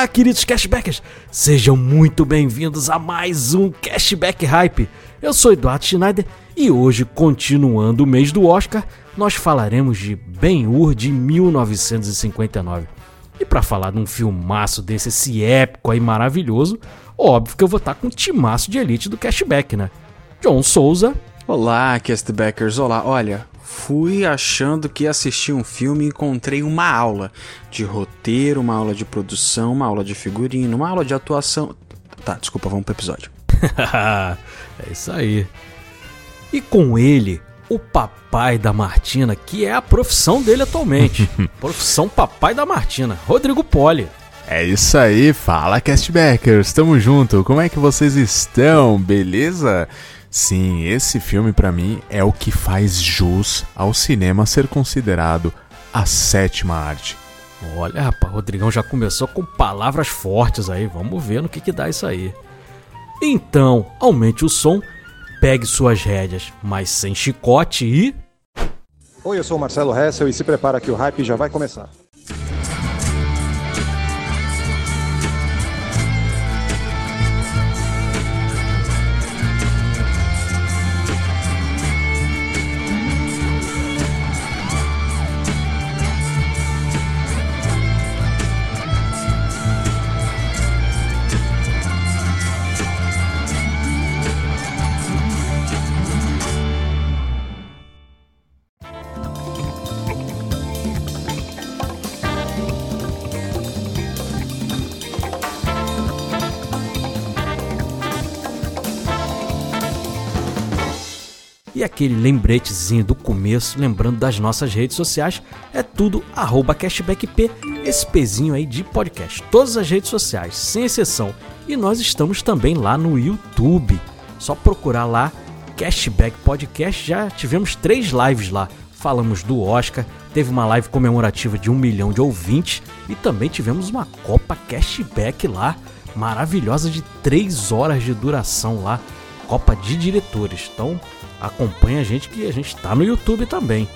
Olá, queridos cashbackers! Sejam muito bem-vindos a mais um Cashback Hype. Eu sou Eduardo Schneider e hoje, continuando o mês do Oscar, nós falaremos de Ben-Hur de 1959. E para falar de um filmaço desse, esse épico aí maravilhoso, óbvio que eu vou estar com o timaço de elite do Cashback, né? John Souza. Olá, Castbackers. Olá, olha, Fui achando que ia assistir um filme e encontrei uma aula de roteiro, uma aula de produção, uma aula de figurino, uma aula de atuação. Tá, desculpa, vamos pro episódio. é isso aí. E com ele, o papai da Martina, que é a profissão dele atualmente. profissão papai da Martina, Rodrigo Poli. É isso aí, fala Castbackers, tamo junto, como é que vocês estão, beleza? Sim, esse filme para mim é o que faz jus ao cinema ser considerado a sétima arte. Olha, rapaz, o Rodrigão já começou com palavras fortes aí, vamos ver no que, que dá isso aí. Então, aumente o som, pegue suas rédeas, mas sem chicote e. Oi, eu sou o Marcelo Hessel e se prepara que o hype já vai começar. E aquele lembretezinho do começo, lembrando das nossas redes sociais, é tudo arroba cashbackp, esse pezinho aí de podcast. Todas as redes sociais, sem exceção. E nós estamos também lá no YouTube. Só procurar lá Cashback Podcast. Já tivemos três lives lá. Falamos do Oscar, teve uma live comemorativa de um milhão de ouvintes e também tivemos uma Copa Cashback lá, maravilhosa de três horas de duração lá, Copa de Diretores. Então acompanha a gente que a gente está no YouTube também.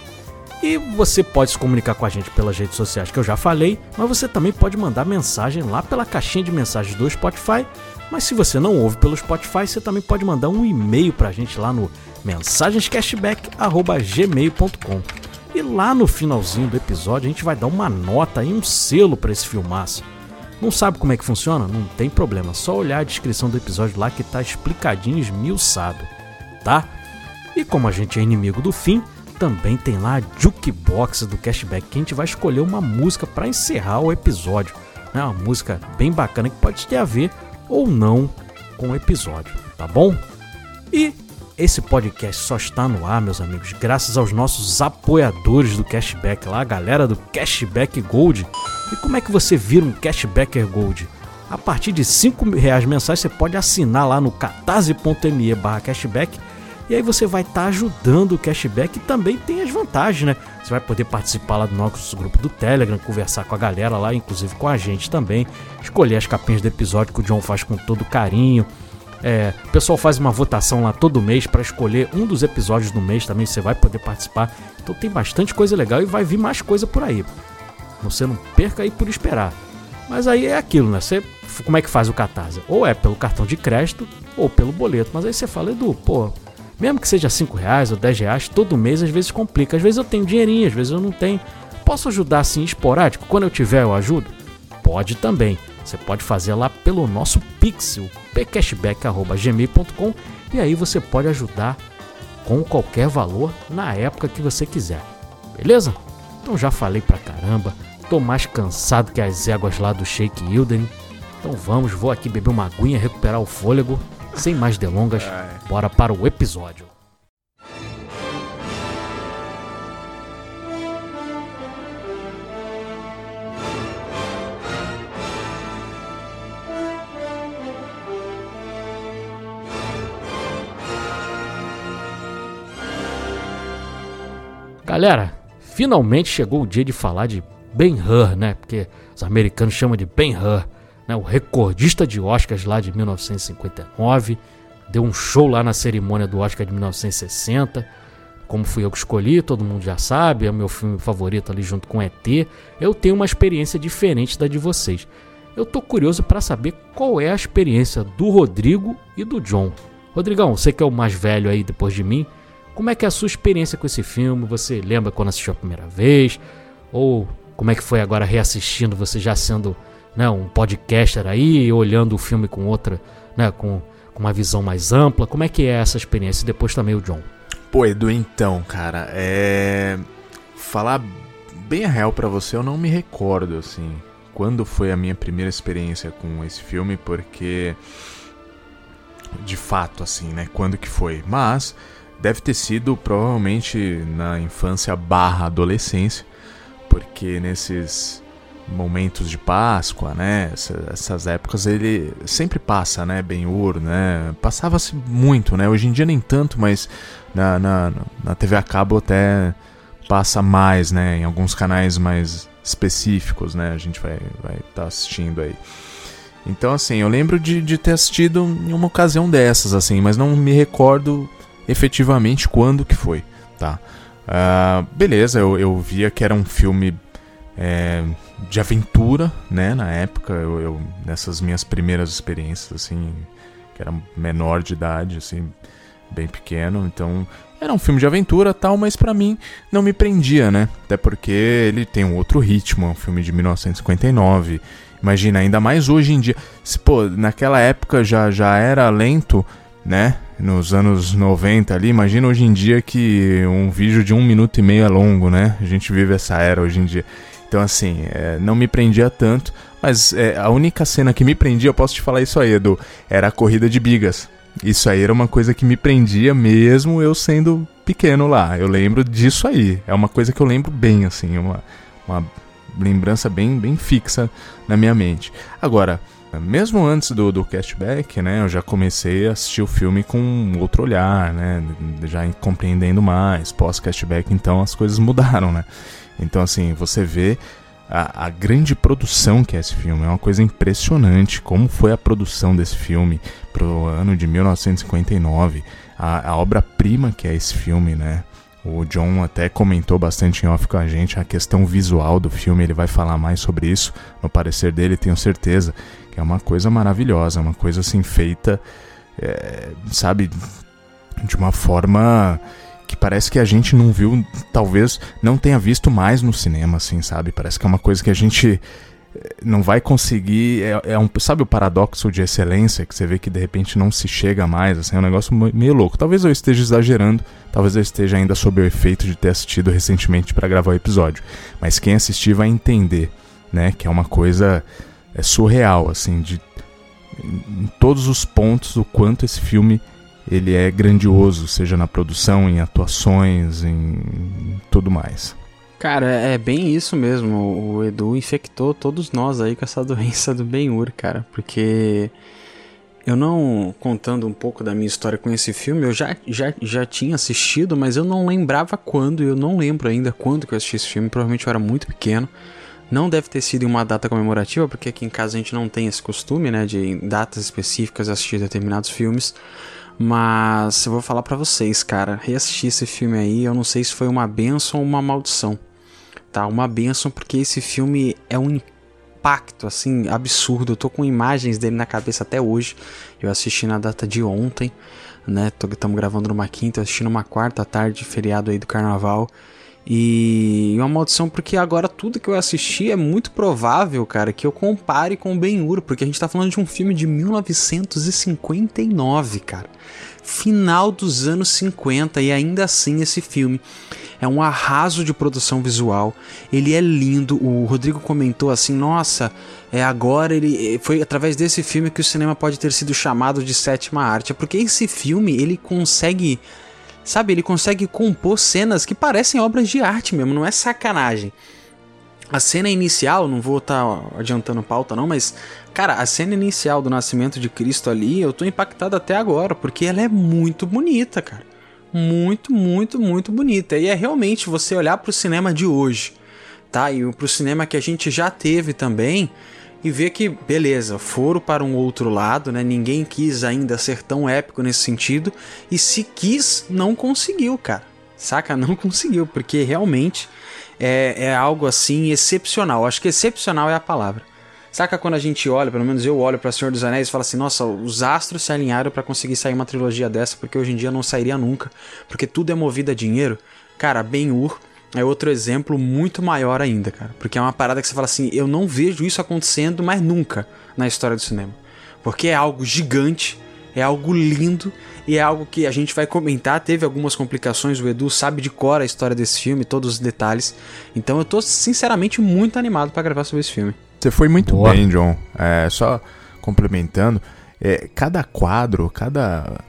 E você pode se comunicar com a gente pelas redes sociais que eu já falei, mas você também pode mandar mensagem lá pela caixinha de mensagens do Spotify. Mas se você não ouve pelo Spotify, você também pode mandar um e-mail para a gente lá no mensagenscashback@gmail.com. E lá no finalzinho do episódio a gente vai dar uma nota e um selo para esse filmaço. Não sabe como é que funciona? Não tem problema, só olhar a descrição do episódio lá que tá explicadinho, esmiuçado, tá? E como a gente é inimigo do fim, também tem lá a jukebox do cashback que a gente vai escolher uma música para encerrar o episódio. É uma música bem bacana que pode ter a ver ou não com o episódio, tá bom? E esse podcast só está no ar, meus amigos, graças aos nossos apoiadores do Cashback lá, a galera do Cashback Gold. E como é que você vira um Cashbacker Gold? A partir de 5 reais mensais você pode assinar lá no catarse.me barra cashback e aí você vai estar tá ajudando o cashback e também tem as vantagens, né? Você vai poder participar lá do nosso grupo do Telegram, conversar com a galera lá, inclusive com a gente também, escolher as capinhas do episódio que o John faz com todo carinho. É, o pessoal faz uma votação lá todo mês para escolher um dos episódios do mês também, você vai poder participar. Então tem bastante coisa legal e vai vir mais coisa por aí. Você não perca aí por esperar. Mas aí é aquilo, né? Você, como é que faz o Catarse? Ou é pelo cartão de crédito ou pelo boleto. Mas aí você fala, Edu, pô, mesmo que seja 5 reais ou 10 reais, todo mês às vezes complica. Às vezes eu tenho dinheirinho, às vezes eu não tenho. Posso ajudar assim esporádico? Quando eu tiver, eu ajudo? Pode também. Você pode fazer lá pelo nosso pixel, pcashback.gmail.com e aí você pode ajudar com qualquer valor na época que você quiser. Beleza? Então já falei pra caramba, tô mais cansado que as éguas lá do Shake Hildering. Então vamos, vou aqui beber uma aguinha, recuperar o fôlego sem mais delongas, bora para o episódio. Galera, finalmente chegou o dia de falar de Ben-Hur, né? Porque os americanos chamam de Ben-Hur né? O recordista de Oscars lá de 1959, deu um show lá na cerimônia do Oscar de 1960. Como fui eu que escolhi, todo mundo já sabe, é o meu filme favorito ali junto com ET. Eu tenho uma experiência diferente da de vocês. Eu tô curioso para saber qual é a experiência do Rodrigo e do John. Rodrigão, você que é o mais velho aí depois de mim, como é que é a sua experiência com esse filme? Você lembra quando assistiu a primeira vez? Ou como é que foi agora reassistindo, você já sendo né, um podcaster aí, olhando o filme com outra, né, com, com uma visão mais ampla? Como é que é essa experiência? E depois também o John. Pô, Edu, então, cara, é. Falar bem a real para você, eu não me recordo, assim, quando foi a minha primeira experiência com esse filme, porque. De fato, assim, né? Quando que foi. Mas deve ter sido provavelmente na infância barra adolescência, porque nesses momentos de Páscoa, né, essas épocas ele sempre passa, né, Ben-Hur, né, passava-se muito, né, hoje em dia nem tanto, mas na, na, na TV a cabo até passa mais, né, em alguns canais mais específicos, né, a gente vai vai tá assistindo aí. Então, assim, eu lembro de, de ter assistido em uma ocasião dessas, assim, mas não me recordo efetivamente quando que foi, tá? Uh, beleza, eu, eu via que era um filme é, de aventura, né? Na época, eu, eu, nessas minhas primeiras experiências, assim, que era menor de idade, assim, bem pequeno, então era um filme de aventura tal, mas para mim não me prendia, né? Até porque ele tem um outro ritmo, é um filme de 1959. Imagina, ainda mais hoje em dia. Se, pô, naquela época já, já era lento, né? Nos anos 90 ali, imagina hoje em dia que um vídeo de um minuto e meio é longo, né? A gente vive essa era hoje em dia. Então, assim, é, não me prendia tanto, mas é, a única cena que me prendia, eu posso te falar isso aí, Edu, era a corrida de bigas. Isso aí era uma coisa que me prendia mesmo eu sendo pequeno lá. Eu lembro disso aí. É uma coisa que eu lembro bem, assim, uma, uma lembrança bem, bem fixa na minha mente. Agora, mesmo antes do, do cashback, né, eu já comecei a assistir o filme com outro olhar, né, já compreendendo mais. Pós-cashback, então, as coisas mudaram, né. Então, assim, você vê a, a, grande produção que é esse filme. É uma coisa impressionante como foi a produção desse filme pro ano de 1959. A, a obra-prima que é esse filme, né? O John até comentou bastante em off com a gente a questão visual do filme. Ele vai falar mais sobre isso no parecer dele, tenho certeza. Que é uma coisa maravilhosa, uma coisa assim feita, é, sabe, de uma forma que parece que a gente não viu, talvez não tenha visto mais no cinema, assim, sabe? Parece que é uma coisa que a gente eh, não vai conseguir. É, é, um, sabe o paradoxo de excelência que você vê que de repente não se chega mais? Assim, é um negócio meio louco. Talvez eu esteja exagerando, talvez eu esteja ainda sob o efeito de ter assistido recentemente para gravar o episódio. Mas quem assistir vai entender, né? Que é uma coisa é surreal, assim, de em todos os pontos o quanto esse filme ele é grandioso, seja na produção, em atuações, em tudo mais. Cara, é bem isso mesmo. O Edu infectou todos nós aí com essa doença do Ben-Hur, cara, porque eu não contando um pouco da minha história com esse filme, eu já, já, já tinha assistido, mas eu não lembrava quando, eu não lembro ainda quando que eu assisti esse filme, provavelmente eu era muito pequeno. Não deve ter sido em uma data comemorativa, porque aqui em casa a gente não tem esse costume, né, de em datas específicas assistir determinados filmes. Mas eu vou falar para vocês, cara, reassistir esse filme aí, eu não sei se foi uma benção ou uma maldição. Tá, uma benção porque esse filme é um impacto assim absurdo. Eu tô com imagens dele na cabeça até hoje. Eu assisti na data de ontem, né? Estamos gravando numa quinta, eu assisti numa quarta tarde, feriado aí do carnaval. E uma maldição porque agora tudo que eu assisti é muito provável, cara, que eu compare com Ben-Hur, porque a gente tá falando de um filme de 1959, cara. Final dos anos 50 e ainda assim esse filme é um arraso de produção visual. Ele é lindo. O Rodrigo comentou assim: "Nossa, é agora ele foi através desse filme que o cinema pode ter sido chamado de sétima arte". É porque esse filme, ele consegue Sabe, ele consegue compor cenas que parecem obras de arte mesmo, não é sacanagem. A cena inicial, não vou estar tá adiantando pauta não, mas cara, a cena inicial do nascimento de Cristo ali, eu tô impactado até agora, porque ela é muito bonita, cara. muito, muito, muito bonita. E é realmente você olhar para o cinema de hoje, tá? E para o cinema que a gente já teve também e ver que, beleza, foram para um outro lado, né? Ninguém quis ainda ser tão épico nesse sentido. E se quis, não conseguiu, cara. Saca? Não conseguiu, porque realmente é, é algo assim excepcional. Acho que excepcional é a palavra. Saca quando a gente olha, pelo menos eu olho para Senhor dos Anéis e falo assim: nossa, os astros se alinharam para conseguir sair uma trilogia dessa, porque hoje em dia não sairia nunca, porque tudo é movido a dinheiro. Cara, Ben-Hur é outro exemplo muito maior ainda, cara, porque é uma parada que você fala assim: eu não vejo isso acontecendo mais nunca na história do cinema, porque é algo gigante, é algo lindo e é algo que a gente vai comentar. Teve algumas complicações, o Edu sabe de cor a história desse filme, todos os detalhes, então eu tô sinceramente muito animado para gravar sobre esse filme. Você foi muito Boa. bem, John. É, só complementando, é, cada quadro, cada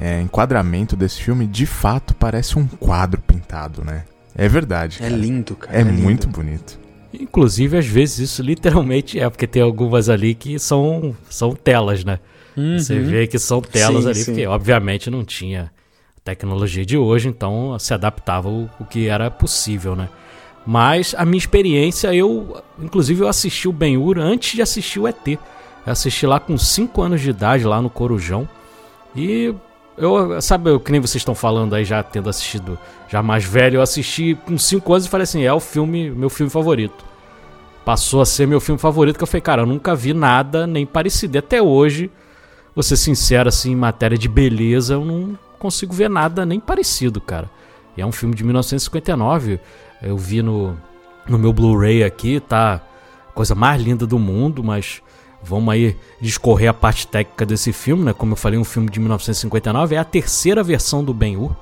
é, enquadramento desse filme, de fato, parece um quadro pintado, né? É verdade. É cara. lindo, cara. É, é muito bonito. Inclusive, às vezes, isso literalmente é, porque tem algumas ali que são, são telas, né? Uhum. Você vê que são telas sim, ali, sim. porque obviamente não tinha tecnologia de hoje, então se adaptava o, o que era possível, né? Mas a minha experiência, eu. Inclusive, eu assisti o Ben-Hur antes de assistir o ET. Eu assisti lá com 5 anos de idade, lá no Corujão. E eu, sabe, o que nem vocês estão falando aí, já tendo assistido já mais velho, eu assisti com 5 anos e falei assim: é o filme, meu filme favorito. Passou a ser meu filme favorito, que eu falei, cara, eu nunca vi nada nem parecido. E até hoje, vou ser sincero, assim, em matéria de beleza, eu não consigo ver nada nem parecido, cara. E é um filme de 1959. Eu vi no, no meu Blu-ray aqui, tá? Coisa mais linda do mundo, mas vamos aí discorrer a parte técnica desse filme, né? Como eu falei, um filme de 1959, é a terceira versão do Ben-Hur.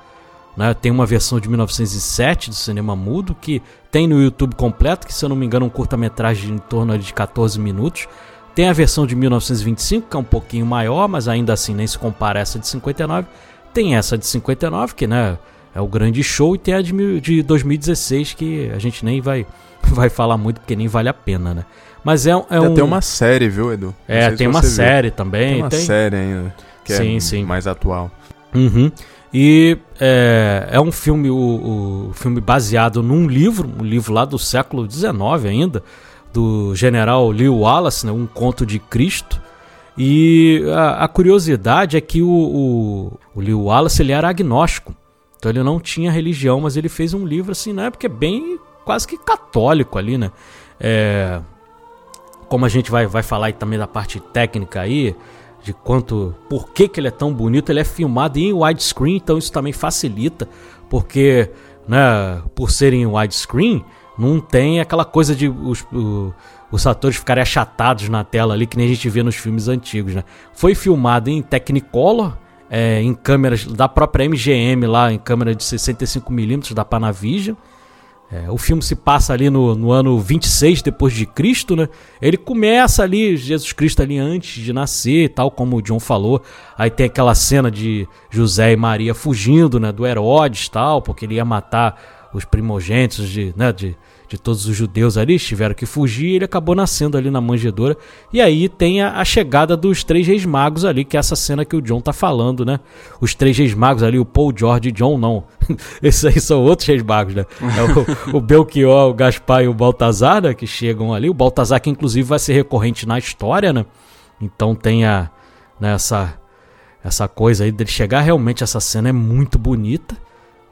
Né? Tem uma versão de 1907 do cinema mudo que tem no YouTube completo, que se eu não me engano é um curta-metragem em torno de 14 minutos. Tem a versão de 1925, que é um pouquinho maior, mas ainda assim nem se compara a essa de 59. Tem essa de 59, que né, é o grande show, e tem a de, de 2016 que a gente nem vai, vai falar muito porque nem vale a pena, né? Mas é, é um. Tem uma série, viu, Edu? É, tem uma série viu. também. Tem uma tem... série ainda, que sim, é sim. mais atual. Uhum. E é, é um filme, o, o, filme baseado num livro, um livro lá do século XIX ainda, do general Lew Wallace, né, Um Conto de Cristo. E a, a curiosidade é que o, o, o Lew Wallace ele era agnóstico. Então ele não tinha religião, mas ele fez um livro assim, na época é bem quase que católico ali, né? É, como a gente vai, vai falar também da parte técnica aí, de quanto, por que, que ele é tão bonito, ele é filmado em widescreen, então isso também facilita, porque, né, por ser em widescreen, não tem aquela coisa de os, os, os atores ficarem achatados na tela ali, que nem a gente vê nos filmes antigos, né? Foi filmado em Technicolor, é, em câmeras da própria MGM lá, em câmera de 65mm da Panavision. É, o filme se passa ali no, no, ano 26 depois de Cristo, né? Ele começa ali, Jesus Cristo ali antes de nascer, tal como o John falou. Aí tem aquela cena de José e Maria fugindo, né, do Herodes, tal, porque ele ia matar os primogênitos de, né, de, de todos os judeus ali, tiveram que fugir ele acabou nascendo ali na manjedoura. E aí tem a, a, chegada dos três reis magos ali, que é essa cena que o John tá falando, né? Os três reis magos ali, o Paul, George e John, não. Esses aí são outros reis magos, né? É o, o Belchior, o Gaspar e o Baltazar, né? Que chegam ali. O Baltazar que inclusive vai ser recorrente na história, né? Então tem a, né, essa, essa coisa aí dele chegar. Realmente essa cena é muito bonita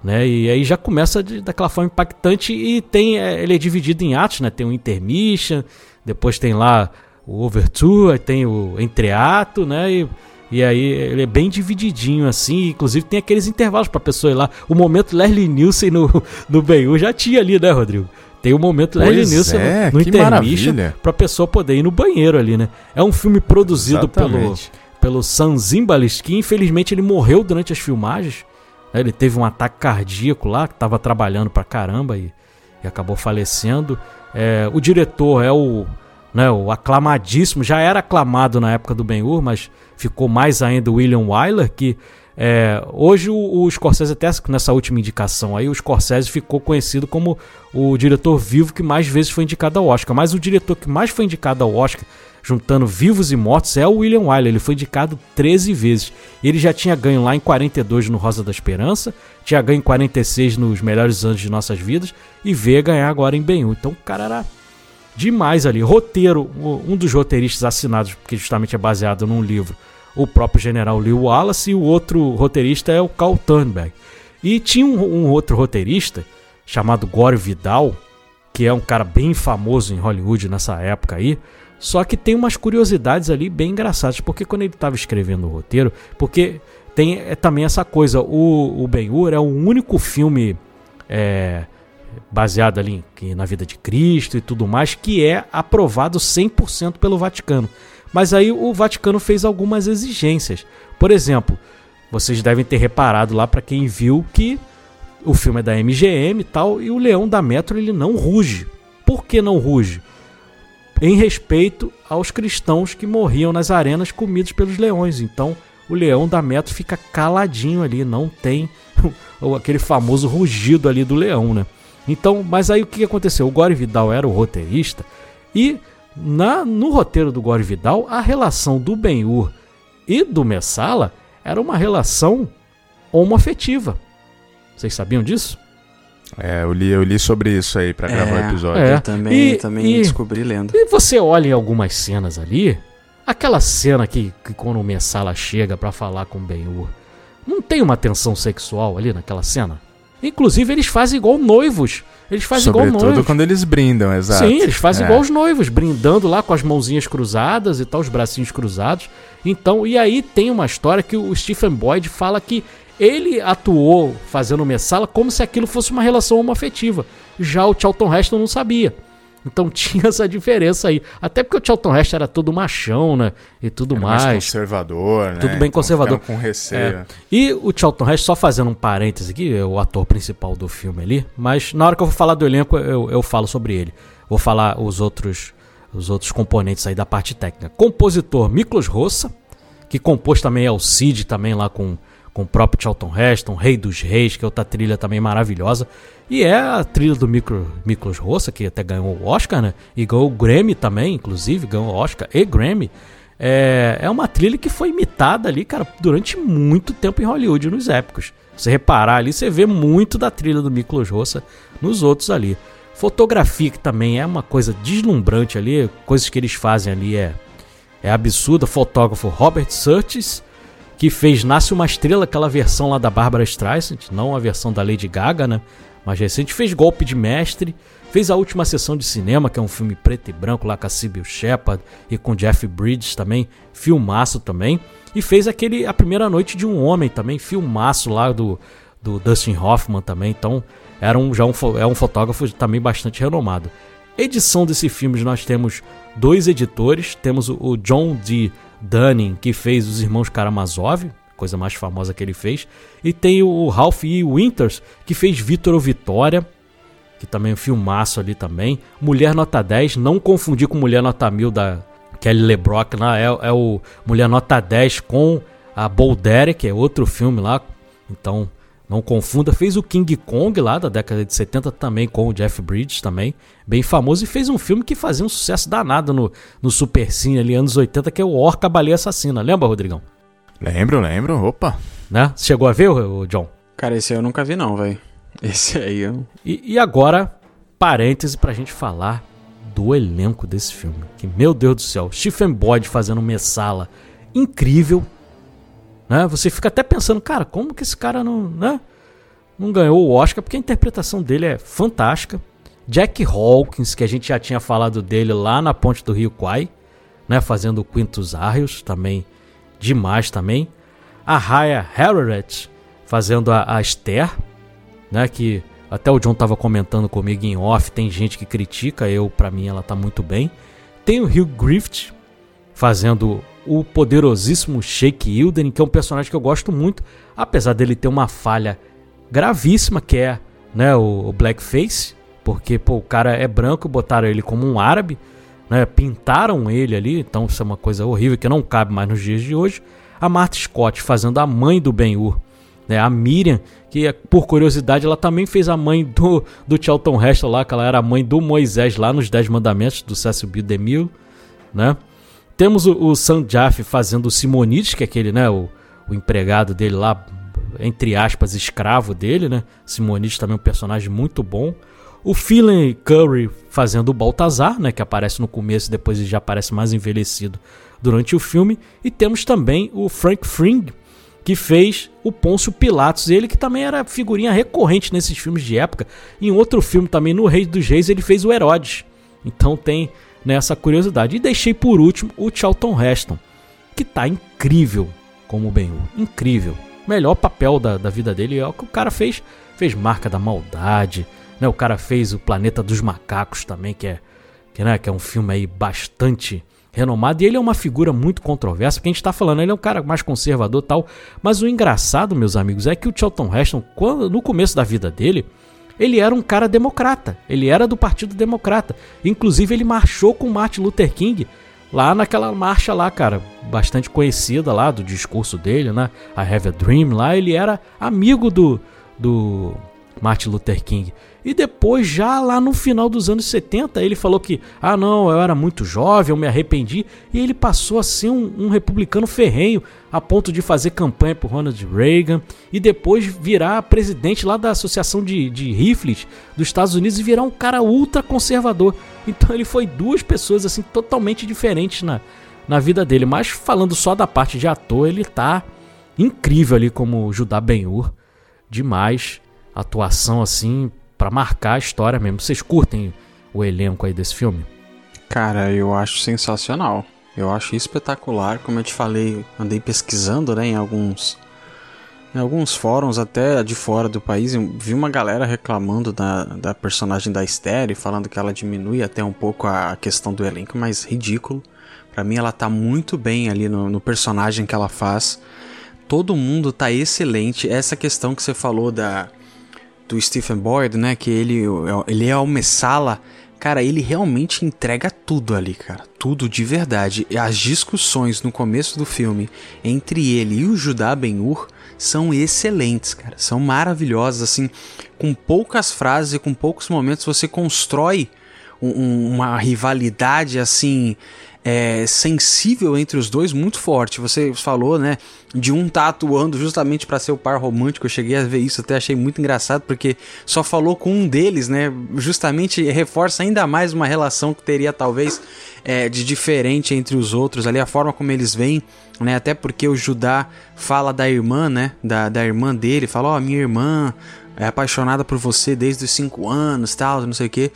né? E aí já começa de, daquela forma impactante e tem é, ele é dividido em atos, né? Tem o intermission, depois tem lá o overture, tem o entreato, né? E, e aí ele é bem divididinho assim, inclusive tem aqueles intervalos para pessoa ir lá. O momento Leslie Nielsen no no Benhu já tinha ali, né, Rodrigo? Tem o momento Leslie Nielsen é, no, no intermission para pessoa poder ir no banheiro ali, né? É um filme produzido Exatamente. pelo pelo Sam Zimbalist, que infelizmente ele morreu durante as filmagens. Ele teve um ataque cardíaco lá, que estava trabalhando pra caramba e, e acabou falecendo. É, o diretor é o, né, o aclamadíssimo, já era aclamado na época do Ben-Hur, mas ficou mais ainda o William Wyler, que É, hoje o, o Scorsese, até nessa última indicação aí, o Scorsese ficou conhecido como o diretor vivo que mais vezes foi indicado ao Oscar. Mas o diretor que mais foi indicado ao Oscar, juntando vivos e mortos, é o William Wyler. Ele foi indicado 13 vezes. Ele já tinha ganho lá em 42 no Rosa da Esperança, tinha ganho em 46 nos Melhores Anos de Nossas Vidas e veio ganhar agora em Ben-Hur. Então o cara era demais ali. Roteiro, um dos roteiristas assinados, que justamente é baseado num livro, o próprio general Lee Wallace, e o outro roteirista é o Carl Turnberg. E tinha um, um outro roteirista chamado Gore Vidal, que é um cara bem famoso em Hollywood nessa época aí. Só que tem umas curiosidades ali bem engraçadas, porque quando ele estava escrevendo o roteiro, porque tem é, também essa coisa, o, o Ben-Hur é o único filme é, baseado ali na vida de Cristo e tudo mais, que é aprovado 100% pelo Vaticano. Mas aí o Vaticano fez algumas exigências. Por exemplo, vocês devem ter reparado lá para quem viu que o filme é da MGM e tal, e o leão da Metro ele não ruge. Por que não ruge? Em respeito aos cristãos que morriam nas arenas comidos pelos leões. Então, o leão da Metro fica caladinho ali, não tem aquele famoso rugido ali do leão, né? Então, mas aí o que aconteceu? O Gore Vidal era o roteirista e na, no roteiro do Gore Vidal, a relação do Ben-Hur e do Messala era uma relação homoafetiva. Vocês sabiam disso? É, eu li, eu li sobre isso aí para gravar o É, episódio. É. Eu também, E- também e- descobri lendo. E você olha em algumas cenas ali, aquela cena que, que quando o Messala chega pra falar com o Ben-Hur, não tem uma tensão sexual ali naquela cena? Inclusive, eles fazem igual noivos. Eles fazem igual Sobretudo noivos. quando eles brindam, exato. Sim, eles fazem É. igual os noivos, brindando lá com as mãozinhas cruzadas e tal, os bracinhos cruzados. Então, e aí tem uma história que o Stephen Boyd fala que ele atuou fazendo Messala como se aquilo fosse uma relação homoafetiva. Já o Charlton Heston não sabia. Então tinha essa diferença aí. Até porque o Charlton Heston era todo machão, né? E tudo Era mais mais. conservador, né? Tudo bem Então conservador. com receio. É. E o Charlton Heston, só fazendo um parêntese aqui, é o ator principal do filme ali, mas na hora que eu for falar do elenco, eu, eu falo sobre ele. Vou falar os outros, os outros componentes aí da parte técnica. Compositor Miklos Rossa, que compôs também é o Cid, também lá com, com o próprio Charlton Heston, Rei dos Reis, que é outra trilha também maravilhosa. E é a trilha do Miklo, Miklos Rossa, que até ganhou o Oscar, né? E ganhou o Grammy também, inclusive, ganhou o Oscar e Grammy. É, é uma trilha que foi imitada ali, cara, durante muito tempo em Hollywood, nos épicos. Você reparar ali, você vê muito da trilha do Miklos Rossa nos outros ali. Fotografia que também é uma coisa deslumbrante ali, coisas que eles fazem ali é, é absurda. Fotógrafo Robert Surtees, que fez Nasce uma Estrela, aquela versão lá da Barbara Streisand, não a versão da Lady Gaga, né? Mais recente, fez Golpe de Mestre, fez a última sessão de cinema, que é um filme preto e branco lá com a Sybil Shepard e com Jeff Bridges também, filmaço também. E fez aquele A Primeira Noite de um Homem também, filmaço lá do, do Dustin Hoffman também. Então, era um, já um, é um fotógrafo também bastante renomado. Edição desse filme nós temos dois editores, temos o, o John D. Dunning, que fez Os Irmãos Karamazov, coisa mais famosa que ele fez, e tem o Ralph E. Winters, que fez Vitor ou Vitória, que também é um filmaço ali também. Mulher Nota 10, não confundir com Mulher Nota 1000 da Kelly LeBrock, lá, é, é o Mulher Nota 10 com a Bull Derek, é outro filme lá, então não confunda. Fez o King Kong lá da década de 70 também com o Jeff Bridges também, bem famoso, e fez um filme que fazia um sucesso danado no, no Super Cine ali, anos 80, que é o Orca Baleia Assassina. Lembra, Rodrigão? Lembro, lembro. Opa. Né? Você Chegou a ver, o, John? Cara, esse aí eu nunca vi não, velho. Esse aí eu... E, e agora, parêntese pra gente falar do elenco desse filme. Que, meu Deus do céu, Stephen Boyd fazendo Messala incrível. Né? Você fica até pensando, cara, como que esse cara não, né? não ganhou o Oscar? Porque a interpretação dele é fantástica. Jack Hawkins, que a gente já tinha falado dele lá na Ponte do Rio Kwai, né? fazendo o Quintus Arrios, também demais também. A Raya Harriet fazendo a, a Esther, né, que até o John tava comentando comigo em off, tem gente que critica, eu para mim ela tá muito bem. Tem o Hugh Griffith fazendo o poderosíssimo Shake Hilden, que é um personagem que eu gosto muito, apesar dele ter uma falha gravíssima que é, né, o, o blackface, porque pô, o cara é branco, botaram ele como um árabe, né, pintaram ele ali, então isso é uma coisa horrível que não cabe mais nos dias de hoje. a Martha Scott fazendo a mãe do Ben-Hur, né? A Miriam, que por curiosidade ela também fez a mãe do, do Charlton Heston lá, que ela era a mãe do Moisés lá nos Dez Mandamentos do Cecil B. DeMille, né? Temos o, o Sam Jaffe fazendo o Simonides, que é aquele, né, o, o empregado dele lá, entre aspas, escravo dele, né? Simonides também é um personagem muito bom. O Phelan Curry fazendo o Baltazar, né, que aparece no começo depois ele já aparece mais envelhecido durante o filme. E temos também o Frank Fring, que fez o Pôncio Pilatos, ele que também era figurinha recorrente nesses filmes de época. Em outro filme também, no Rei dos Reis, ele fez o Herodes. Então tem nessa curiosidade. E deixei por último o Charlton Heston, que tá incrível como Ben-Hur. Incrível. Melhor papel da, da vida dele é o que o cara fez. Fez Marca da Maldade, né? O cara fez o Planeta dos Macacos também, que é, que, né, que é um filme aí bastante renomado. E ele é uma figura muito controversa, porque a gente está falando, ele é um cara mais conservador tal. Mas o engraçado, meus amigos, é que o Charlton Heston, quando, no começo da vida dele, ele era um cara democrata. Ele era do Partido Democrata. Inclusive, ele marchou com Martin Luther King lá naquela marcha lá, cara, bastante conhecida lá do discurso dele, né? I Have a Dream lá. Ele era amigo do, do Martin Luther King. E depois, já lá no final dos anos 70, ele falou que, ah não, eu era muito jovem, eu me arrependi. E ele passou a ser um, um republicano ferrenho, a ponto de fazer campanha por Ronald Reagan. E depois virar presidente lá da Associação de, de Rifles dos Estados Unidos e virar um cara ultra conservador. Então ele foi duas pessoas assim totalmente diferentes na, na vida dele. Mas falando só da parte de ator, ele tá incrível ali como Judá Ben-Hur. Demais atuação assim para marcar a história mesmo. Vocês curtem o elenco aí desse filme? Cara, eu acho sensacional. Eu acho espetacular, como eu te falei, andei pesquisando, né, em alguns em alguns fóruns até de fora do país, vi uma galera reclamando da, da personagem da Esther, falando que ela diminui até um pouco a questão do elenco, mas ridículo. Para mim ela tá muito bem ali no, no personagem que ela faz. Todo mundo tá excelente. Essa questão que você falou da do Stephen Boyd, né? Que ele, ele é o Messala. Cara, ele realmente entrega tudo ali, cara. Tudo de verdade. As discussões no começo do filme entre ele e o Judá Ben-Hur são excelentes, cara. São maravilhosas, assim. Com poucas frases e com poucos momentos você constrói um, uma rivalidade, assim, é, sensível entre os dois muito forte. Você falou, né, de um tá atuando justamente para ser o par romântico. Eu cheguei a ver isso, até achei muito engraçado porque só falou com um deles, né? Justamente reforça ainda mais uma relação que teria talvez é, de diferente entre os outros ali, a forma como eles veem, né? Até porque o Judá fala da irmã, né? Da, da irmã dele, fala, ó, oh, minha irmã é apaixonada por você desde os cinco anos, tal, não sei o que.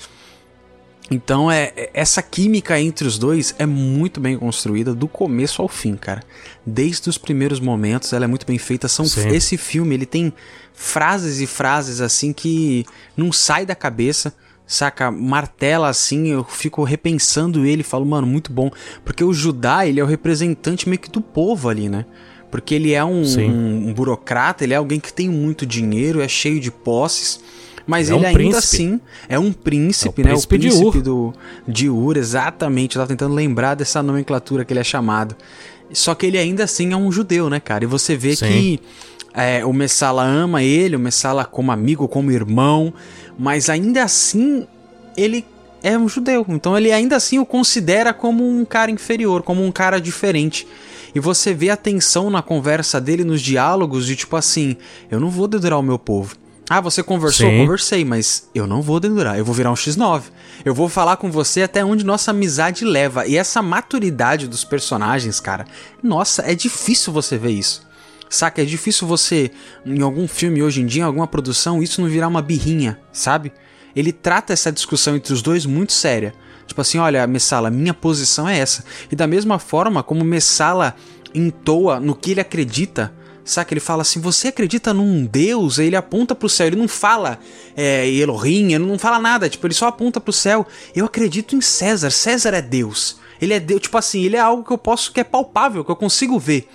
Então é, é essa química entre os dois é muito bem construída do começo ao fim, cara. Desde os primeiros momentos ela é muito bem feita. São esse filme ele tem frases e frases assim que não sai da cabeça saca, martela assim, eu fico repensando ele, falo, mano, muito bom, porque o Judá, ele é o representante meio que do povo ali, né? Porque ele é um, um, um burocrata, ele é alguém que tem muito dinheiro, é cheio de posses, mas é ele um ainda príncipe. assim é um príncipe, é o né? Príncipe o príncipe de Ur. do de Ur, exatamente. Eu tava tentando lembrar dessa nomenclatura que ele é chamado. Só que ele ainda assim é um judeu, né, cara? E você vê Sim. que é, o Messala ama ele, o Messala como amigo, como irmão, mas ainda assim ele é um judeu. Então ele ainda assim o considera como um cara inferior, como um cara diferente. E você vê a tensão na conversa dele, nos diálogos, de tipo assim: eu não vou dedurar o meu povo. Ah, você conversou? Sim. Conversei, mas eu não vou dedurar, eu vou virar um X9. Eu vou falar com você até onde nossa amizade leva. E essa maturidade dos personagens, cara, nossa, é difícil você ver isso. Saca? É difícil você, em algum filme hoje em dia, em alguma produção, isso não virar uma birrinha, sabe? Ele trata essa discussão entre os dois muito séria. Tipo assim, olha, Messala, minha posição é essa. E da mesma forma como Messala entoa no que ele acredita, Saca? Ele fala assim: você acredita num Deus? Aí ele aponta pro céu. Ele não fala é, Elohim, ele não fala nada. Tipo, ele só aponta pro céu. Eu acredito em César. César é Deus. Ele é Deus. Tipo assim, ele é algo que eu posso, que é palpável, que eu consigo ver.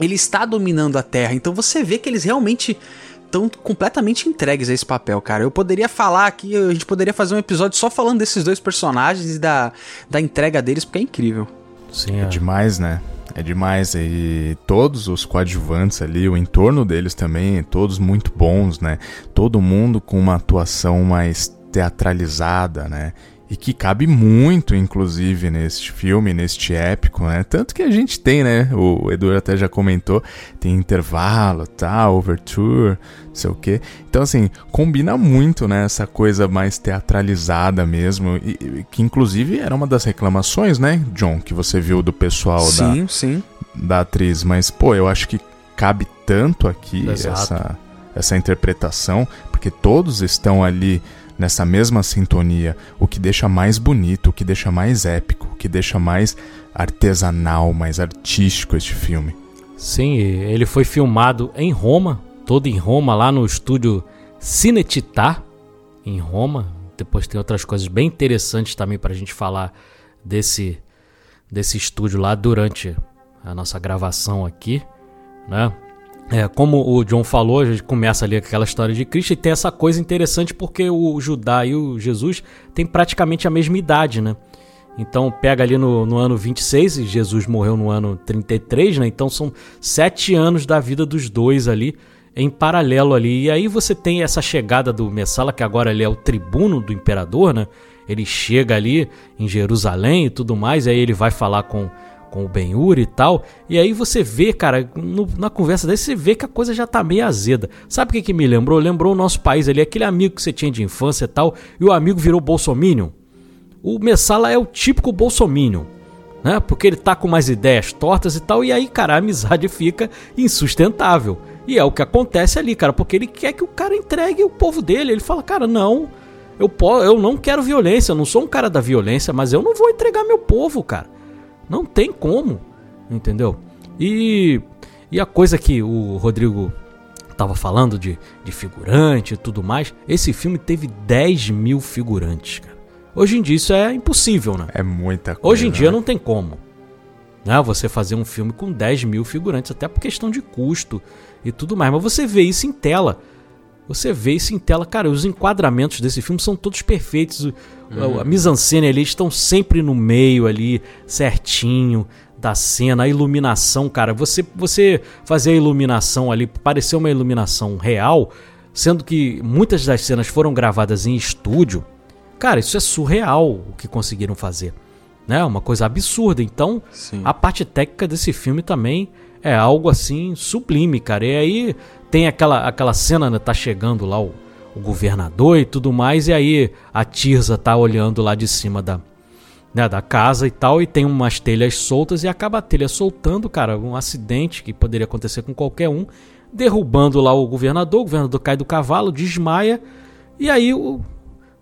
Ele está dominando a terra. Então você vê que eles realmente estão completamente entregues a esse papel, cara. Eu poderia falar aqui, a gente poderia fazer um episódio só falando desses dois personagens e da, da entrega deles, porque é incrível. Sim, é, é demais, né? É demais. E todos os coadjuvantes ali, o entorno deles também, todos muito bons, né? Todo mundo com uma atuação mais teatralizada, né? E que cabe muito, inclusive, neste filme, neste épico, né? Tanto que a gente tem, né? O Edu até já comentou, tem intervalo, tá, overture, não sei o quê. Então, assim, combina muito, né? Essa coisa mais teatralizada mesmo, e, que inclusive era uma das reclamações, né, John, que você viu do pessoal sim, da, sim. da atriz. Mas, pô, eu acho que cabe tanto aqui essa, essa interpretação, porque todos estão ali nessa mesma sintonia, o que deixa mais bonito, o que deixa mais épico, o que deixa mais artesanal, mais artístico este filme. Sim, ele foi filmado em Roma, todo em Roma, lá no estúdio Cinecittà, em Roma. Depois tem outras coisas bem interessantes também para a gente falar desse, desse estúdio lá durante a nossa gravação aqui, né? É, como o John falou, a gente começa ali aquela história de Cristo e tem essa coisa interessante porque o Judá e o Jesus têm praticamente a mesma idade, né? Então pega ali no, no ano 26 e Jesus morreu no ano 33, né? Então são sete anos da vida dos dois ali em paralelo ali. E aí você tem essa chegada do Messala, que agora ele é o tribuno do imperador, né? Ele chega ali em Jerusalém e tudo mais, e aí ele vai falar com com o Ben-Hur e tal. E aí você vê, cara, no, na conversa desse, você vê que a coisa já tá meio azeda. Sabe o que, que me lembrou? Lembrou o nosso país ali, aquele amigo que você tinha de infância e tal, e o amigo virou bolsominion. O Messala é o típico bolsominion. Né? Porque ele tá com umas ideias tortas e tal, e aí, cara, a amizade fica insustentável. E é o que acontece ali, cara, porque ele quer que o cara entregue o povo dele. Ele fala, cara, não, eu, eu não quero violência, eu não sou um cara da violência, mas eu não vou entregar meu povo, cara. Não tem como, entendeu? E, e a coisa que o Rodrigo tava falando de, de figurante e tudo mais, esse filme teve 10 mil figurantes, cara. Hoje em dia isso é impossível, né? É muita coisa. Hoje em dia né? não tem como. Né? Você fazer um filme com 10 mil figurantes, até por questão de custo e tudo mais. Mas você vê isso em tela. Você vê isso em tela, cara, os enquadramentos desse filme são todos perfeitos. Uhum. A mise-en-scène ali estão sempre no meio ali, certinho da cena, a iluminação, cara, você você fazer a iluminação ali parecer uma iluminação real, sendo que muitas das cenas foram gravadas em estúdio. Cara, isso é surreal o que conseguiram fazer, né? Uma coisa absurda. Então, Sim. a parte técnica desse filme também é algo assim sublime, cara. E aí tem aquela, aquela cena, né? Tá chegando lá o, o governador e tudo mais, e aí a Tirza tá olhando lá de cima da, né, da casa e tal, e tem umas telhas soltas, e acaba a telha soltando, cara, um acidente que poderia acontecer com qualquer um, derrubando lá o governador, o governador cai do cavalo, desmaia, e aí o.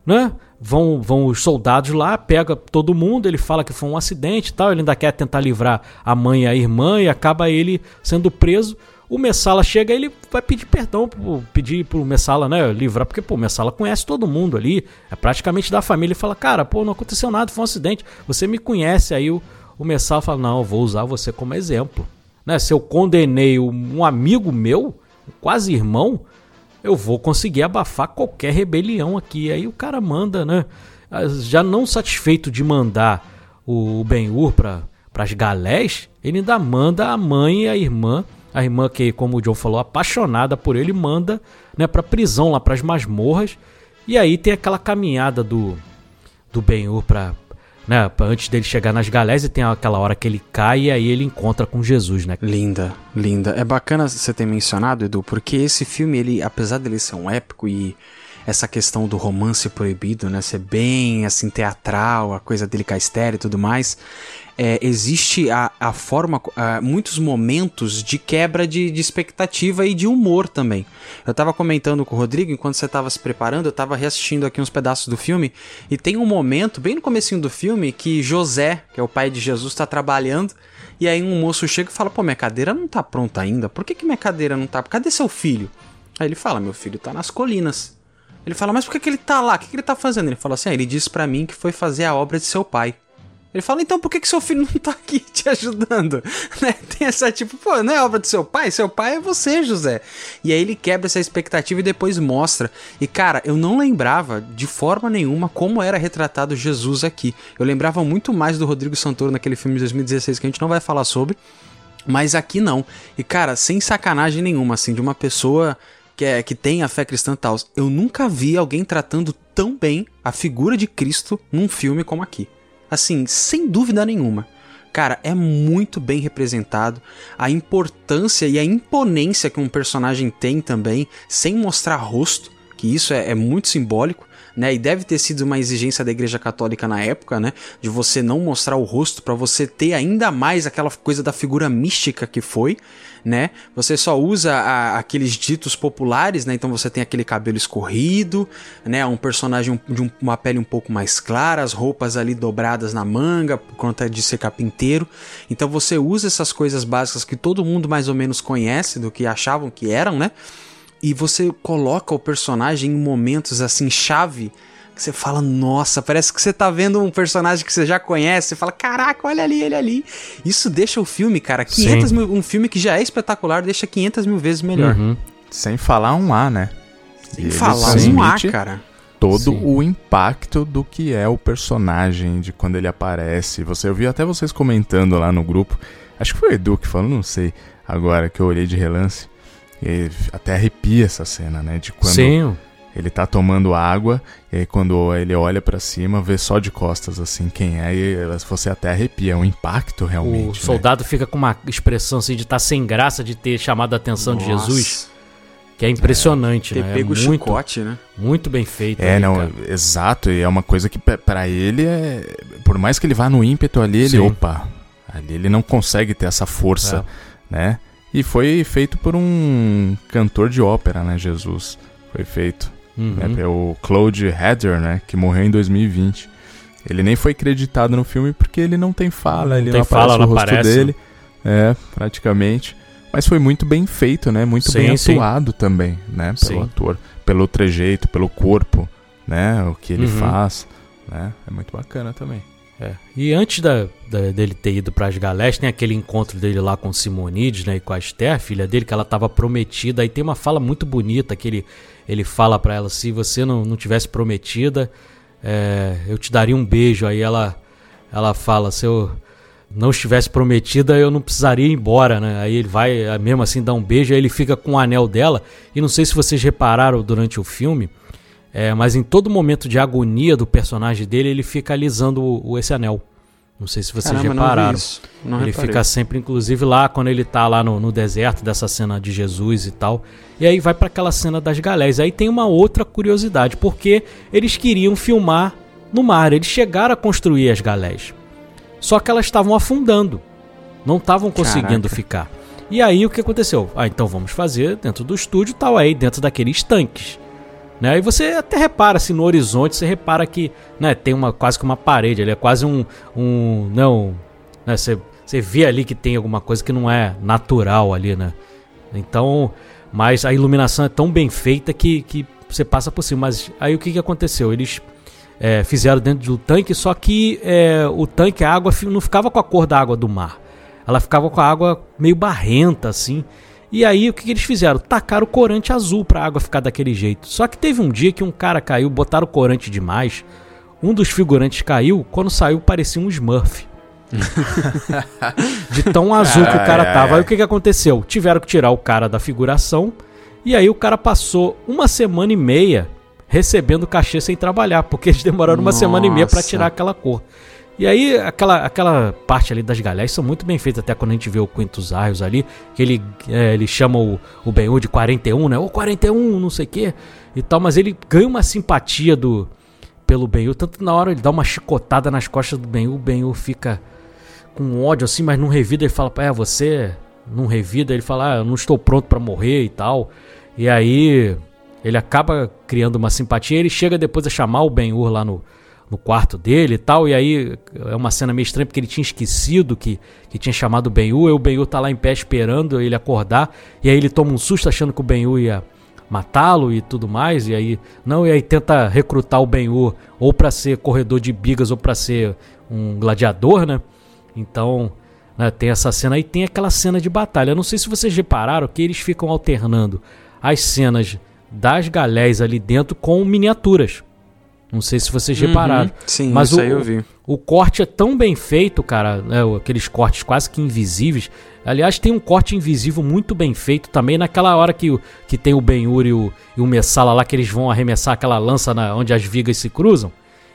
Né, vão, vão os soldados lá, pega todo mundo, ele fala que foi um acidente e tal, ele ainda quer tentar livrar a mãe e a irmã, e acaba ele sendo preso. O Messala chega ele vai pedir perdão, pedir pro Messala, né, livrar, porque, pô, o Messala conhece todo mundo ali, é praticamente da família, e fala, cara, pô, não aconteceu nada, foi um acidente, você me conhece, aí o, o Messala fala, não, vou usar você como exemplo, né, se eu condenei um amigo meu, quase irmão, eu vou conseguir abafar qualquer rebelião aqui, aí o cara manda, né, já não satisfeito de mandar o Ben-Hur para as galés, ele ainda manda a mãe e a irmã a irmã que, como o John falou, apaixonada por ele, manda né, pra prisão, lá pras masmorras. E aí tem aquela caminhada do, do Ben-Hur pra, né, antes dele chegar nas galés e tem aquela hora que ele cai e aí ele encontra com Jesus, né? Linda, linda. É bacana você ter mencionado, Edu, porque esse filme, ele, apesar dele ser um épico e essa questão do romance proibido, né, ser bem assim teatral, a coisa dele cair e tudo mais, é, existe a, a forma, a, muitos momentos de quebra de, de, expectativa e de humor também. Eu tava comentando com o Rodrigo, enquanto você tava se preparando, eu tava reassistindo aqui uns pedaços do filme, e tem um momento, bem no comecinho do filme, que José, que é o pai de Jesus, tá trabalhando, e aí um moço chega e fala, pô, minha cadeira não tá pronta ainda, por que, que minha cadeira não tá? Cadê seu filho? Aí ele fala, meu filho tá nas colinas. Ele fala, mas por que, que ele tá lá? O que, que ele tá fazendo? Ele fala assim, ah, ele disse para mim que foi fazer a obra de seu pai. Ele fala, então por que, que seu filho não tá aqui te ajudando? Né? Tem essa tipo, pô, não é obra do seu pai? Seu pai é você, José. E aí ele quebra essa expectativa e depois mostra. E cara, eu não lembrava de forma nenhuma como era retratado Jesus aqui. Eu lembrava muito mais do Rodrigo Santoro naquele filme de 2016 que a gente não vai falar sobre. Mas aqui não. E cara, sem sacanagem nenhuma, assim, de uma pessoa que, é, que tem a fé cristã tal. Eu nunca vi alguém tratando tão bem a figura de Cristo num filme como aqui. Assim, sem dúvida nenhuma. Cara, é muito bem representado a importância e a imponência que um personagem tem também, sem mostrar rosto, que isso é, é muito simbólico. Né? E deve ter sido uma exigência da Igreja Católica na época, né? De você não mostrar o rosto para você ter ainda mais aquela coisa da figura mística que foi né? Você só usa a, aqueles ditos populares, né? Então você tem aquele cabelo escorrido, né? Um personagem de um, uma pele um pouco mais clara, as roupas ali dobradas na manga por conta de ser carpinteiro. Então você usa essas coisas básicas que todo mundo mais ou menos conhece do que achavam que eram, né? E você coloca o personagem em momentos assim chave que você fala, nossa, parece que você tá vendo um personagem que você já conhece, você fala, caraca, olha ali, ele ali. Isso deixa o filme, cara, 500 Sim. mil, um filme que já é espetacular, deixa 500 mil vezes melhor. Uhum. Sem falar um A, né? Sem Ele falar um A, cara. Todo Sim. o impacto do que é o personagem, de quando ele aparece. Você eu vi até vocês comentando lá no grupo. Acho que foi o Edu que falou, não sei, agora que eu olhei de relance. E até arrepia essa cena, né? De quando Sim. Ele tá tomando água, e aí quando ele olha para cima, vê só de costas assim quem é, e você até arrepia, é um impacto realmente. O né? soldado né? fica com uma expressão assim de estar tá sem graça de ter chamado a atenção Nossa. de Jesus. Que é impressionante, é, né? Ter pego é muito, chicote, né? Muito bem feito. É, aí, não, cara. exato, e é uma coisa que para ele é. Por mais que ele vá no ímpeto ali, ele, Sim. opa, ali ele não consegue ter essa força, é. né? E foi feito por um cantor de ópera, né? Jesus. Foi feito. Uhum. Né, é o Claude Heather, né? Que morreu em 2020. Ele nem foi creditado no filme porque ele não tem fala, ele não, não aparece fala, o rosto aparece. dele. É, praticamente. Mas foi muito bem feito, né? Muito sim, bem atuado sim. também, né? Pelo sim. ator. Pelo trejeito, pelo corpo, né? O que ele uhum. faz, né? É muito bacana também. É. E antes da, da, dele ter ido para as galés, tem aquele encontro dele lá com Simonides, né, e com a Esther, filha dele, que ela estava prometida. Aí tem uma fala muito bonita que ele, ele fala para ela: se você não, não tivesse prometida, é, eu te daria um beijo. Aí ela, ela fala: se eu não estivesse prometida, eu não precisaria ir embora, né? Aí ele vai, é, mesmo assim, dar um beijo. Aí ele fica com o anel dela. E não sei se vocês repararam durante o filme é, mas em todo momento de agonia do personagem dele, ele fica alisando o esse anel. Não sei se vocês Caramba, repararam. Não não ele reparei. fica sempre, inclusive, lá quando ele tá lá no, no, deserto, dessa cena de Jesus e tal. E aí vai para aquela cena das galés. Aí tem uma outra curiosidade, porque eles queriam filmar no mar. Eles chegaram a construir as galés. Só que elas estavam afundando. Não estavam conseguindo Caraca. ficar. E aí o que aconteceu? Ah, então vamos fazer dentro do estúdio tal, aí dentro daqueles tanques. Né? E você até repara assim no horizonte, você repara que né, tem uma quase que uma parede ali, é quase um. um não. Né, você, você vê ali que tem alguma coisa que não é natural ali, né? Então. Mas a iluminação é tão bem feita que, que você passa por cima. Mas aí o que, que aconteceu? Eles é, fizeram dentro do tanque, só que é, o tanque, a água não ficava com a cor da água do mar. Ela ficava com a água meio barrenta, assim. E aí o que, que eles fizeram? Tacaram o corante azul para a água ficar daquele jeito. Só que teve um dia que um cara caiu, botaram o corante demais. Um dos figurantes caiu, quando saiu parecia um Smurf. de tão azul que o cara tava. Aí o que, que aconteceu? Tiveram que tirar o cara da figuração. E aí o cara passou uma semana e meia recebendo cachê sem trabalhar, porque eles demoraram Nossa. uma semana e meia para tirar aquela cor. E aí, aquela, aquela parte ali das galés são muito bem feitas, até quando a gente vê o Quintus Arius ali, que ele, é, ele chama o, o ben de 41, né? Ô, 41, não sei o quê, e tal, mas ele ganha uma simpatia do pelo ben tanto na hora ele dá uma chicotada nas costas do ben o ben fica com ódio assim, mas não revida, ele fala, é, você não revida, ele fala, ah, eu não estou pronto para morrer e tal. E aí ele acaba criando uma simpatia, ele chega depois a chamar o Ben-Hur lá no, no quarto dele e tal. E aí é uma cena meio estranha porque ele tinha esquecido que, que tinha chamado o Ben-Hu. E o Ben-Hu tá lá em pé esperando ele acordar. E aí ele toma um susto achando que o Ben-Hu ia matá-lo e tudo mais, e aí não, e aí tenta recrutar o Ben-Hur ou para ser corredor de bigas ou para ser um gladiador, né? Então, né, tem essa cena aí, tem aquela cena de batalha. Eu não sei se vocês repararam que eles ficam alternando as cenas das galés ali dentro com miniaturas. Não sei se vocês uhum, repararam. Sim, mas isso o, aí eu vi. O corte é tão bem feito, cara, né, aqueles cortes quase que invisíveis. Aliás, tem um corte invisível muito bem feito também naquela hora que, que tem o Ben-Hur e o, e o Messala lá, que eles vão arremessar aquela lança na, onde as vigas se cruzam.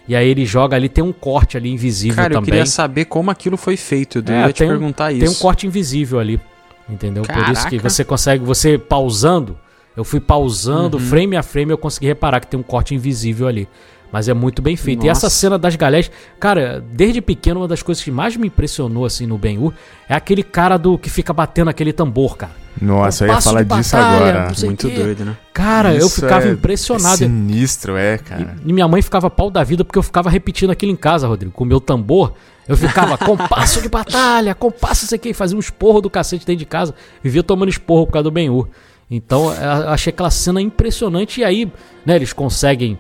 E aí ele joga ali, tem um corte ali invisível Cara, também. Cara, eu queria saber como aquilo foi feito. Eu é, ia te perguntar isso. Tem um corte invisível ali. Entendeu? Caraca. Por isso que você consegue, você pausando, eu fui pausando, uhum. frame a frame, eu consegui reparar que tem um corte invisível ali. Mas é muito bem feito. Nossa. E essa cena das galés, cara, desde pequeno, uma das coisas que mais me impressionou assim no Ben-Hur é aquele cara do que fica batendo aquele tambor, cara. Nossa, eu ia falar disso batalha, agora. Muito doido, né? Cara, Isso eu ficava é, impressionado. É sinistro, é, cara. E, e, minha mãe ficava pau da vida porque eu ficava repetindo aquilo em casa, Rodrigo, com o meu tambor. Eu ficava, compasso de batalha, compasso, sei que, fazia um esporro do cacete dentro de casa. Vivia tomando esporro por causa do Ben-Hur. Então, eu achei aquela cena impressionante. E aí, né, eles conseguem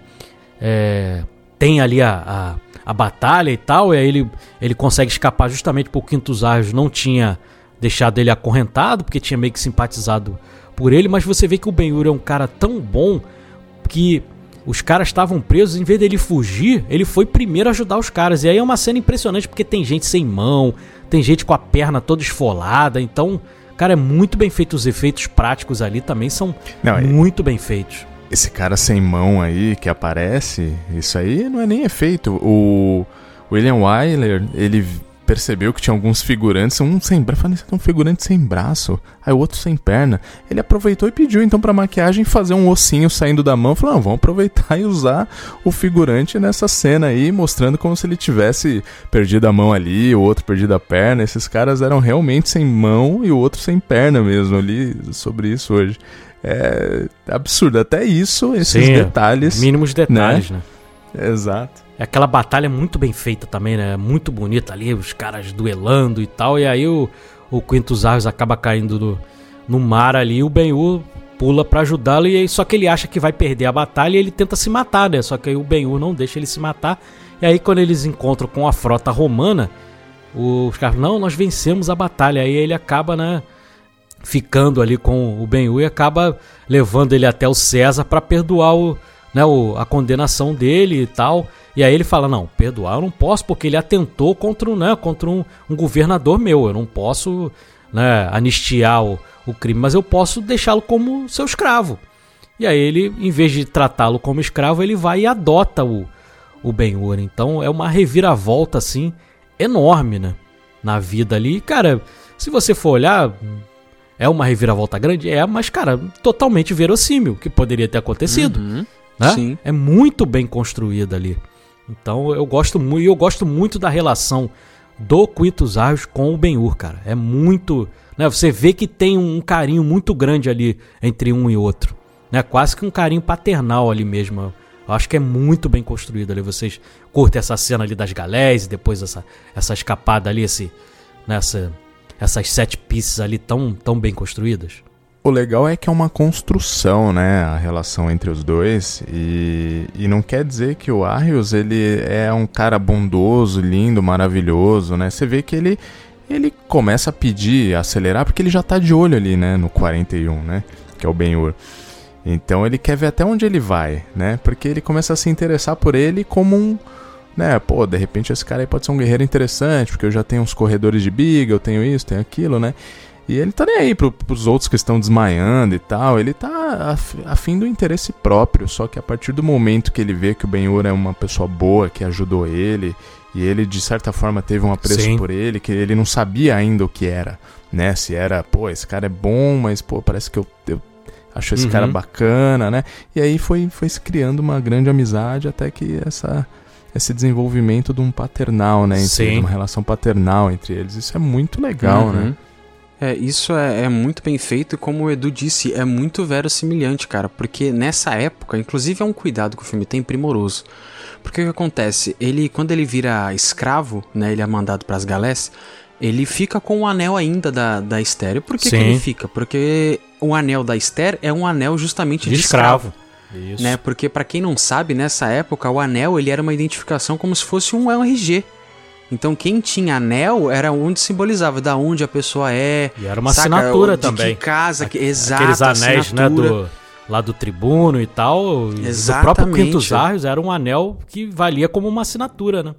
é, tem ali a, a, a, batalha e tal, e aí ele, ele consegue escapar justamente porque o Quintus Arjos não tinha deixado ele acorrentado, porque tinha meio que simpatizado por ele, mas você vê que o Ben-Hur é um cara tão bom que os caras estavam presos, em vez dele fugir, ele foi primeiro ajudar os caras. E aí é uma cena impressionante porque tem gente sem mão, tem gente com a perna toda esfolada, então, cara, é muito bem feito os efeitos práticos ali também são não, muito bem feitos esse cara sem mão aí que aparece, isso aí não é nem efeito. O William Wyler, ele percebeu que tinha alguns figurantes, um sem braço, falei, um figurante sem braço, aí o outro sem perna. Ele aproveitou e pediu então para maquiagem fazer um ossinho saindo da mão, falou: "Não, vamos aproveitar e usar o figurante nessa cena aí, mostrando como se ele tivesse perdido a mão ali, o outro perdido a perna. Esses caras eram realmente sem mão e o outro sem perna mesmo ali sobre isso hoje é absurdo. Até isso, esses Sim, detalhes. Mínimos detalhes, né? né? Exato. É aquela batalha muito bem feita também, né? Muito bonita ali, os caras duelando e tal. E aí o, o Quintus Arros acaba caindo no, no mar ali. E o Ben-Hur pula para ajudá-lo. E aí, só que ele acha que vai perder a batalha e ele tenta se matar, né? Só que aí o Ben-Hur não deixa ele se matar. E aí, quando eles encontram com a frota romana, os caras, não, nós vencemos a batalha. Aí ele acaba, né? Ficando ali com o Ben-Hur e acaba levando ele até o César para perdoar o, né, o, a condenação dele e tal. E aí ele fala: Não, perdoar eu não posso porque ele atentou contra, né, contra um, um governador meu. Eu não posso né, anistiar o, o crime, mas eu posso deixá-lo como seu escravo. E aí ele, em vez de tratá-lo como escravo, ele vai e adota o, o Ben-Hur. Então é uma reviravolta assim enorme, né? Na vida ali. Cara, se você for olhar, é uma reviravolta grande? É, mas, cara, totalmente verossímil que poderia ter acontecido. Uhum, né? Sim. É muito bem construída ali. Então eu gosto muito, eu gosto muito da relação do Quintus Arros com o Ben-Hur, cara. É muito, né, você vê que tem um carinho muito grande ali entre um e outro, né? Quase que um carinho paternal ali mesmo. Eu acho que é muito bem construído ali. Vocês curtem essa cena ali das galés e depois essa, essa escapada ali, esse, nessa essas sete pieces ali tão, tão bem construídas? O legal é que é uma construção, né, a relação entre os dois e, e não quer dizer que o Arius ele é um cara bondoso, lindo, maravilhoso, né? Você vê que ele ele começa a pedir, a acelerar porque ele já tá de olho ali, né, no 41, né, que é o Ben-Hur. Então ele quer ver até onde ele vai, né? Porque ele começa a se interessar por ele como um né, pô, de repente esse cara aí pode ser um guerreiro interessante, porque eu já tenho uns corredores de biga, eu tenho isso, tenho aquilo, né? E ele tá nem aí pro, pros outros que estão desmaiando e tal, ele tá a, fim do interesse próprio, só que a partir do momento que ele vê que o Ben-Hur é uma pessoa boa, que ajudou ele, e ele de certa forma teve um apreço Sim. por ele, que ele não sabia ainda o que era, né? Se era, pô, esse cara é bom, mas pô, parece que eu, eu acho esse uhum. cara bacana, né? E aí foi, foi se criando uma grande amizade até que essa esse desenvolvimento de um paternal, né? Entre Sim. uma relação paternal entre eles. Isso é muito legal, né? uhum. né? É, isso é, é, muito bem feito e como o Edu disse, é muito verossimilhante, cara, porque nessa época, inclusive é um cuidado que o filme tem primoroso. Porque o que acontece? Ele, quando ele vira escravo, né, ele é mandado para as galés, ele fica com o anel ainda da, da Esther. E por que, que ele fica? Porque o anel da Esther é um anel justamente de, De escravo. escravo. Isso. Né? Porque pra quem não sabe, nessa época o anel ele era uma identificação como se fosse um RG. Então quem tinha anel era onde simbolizava da onde a pessoa é. E era uma saca? assinatura de também. Que casa, que, exato, Aqueles anéis, né, do, lá do tribuno e tal. e Do próprio Exatamente. Quintus Arrius era um anel que valia como uma assinatura, né?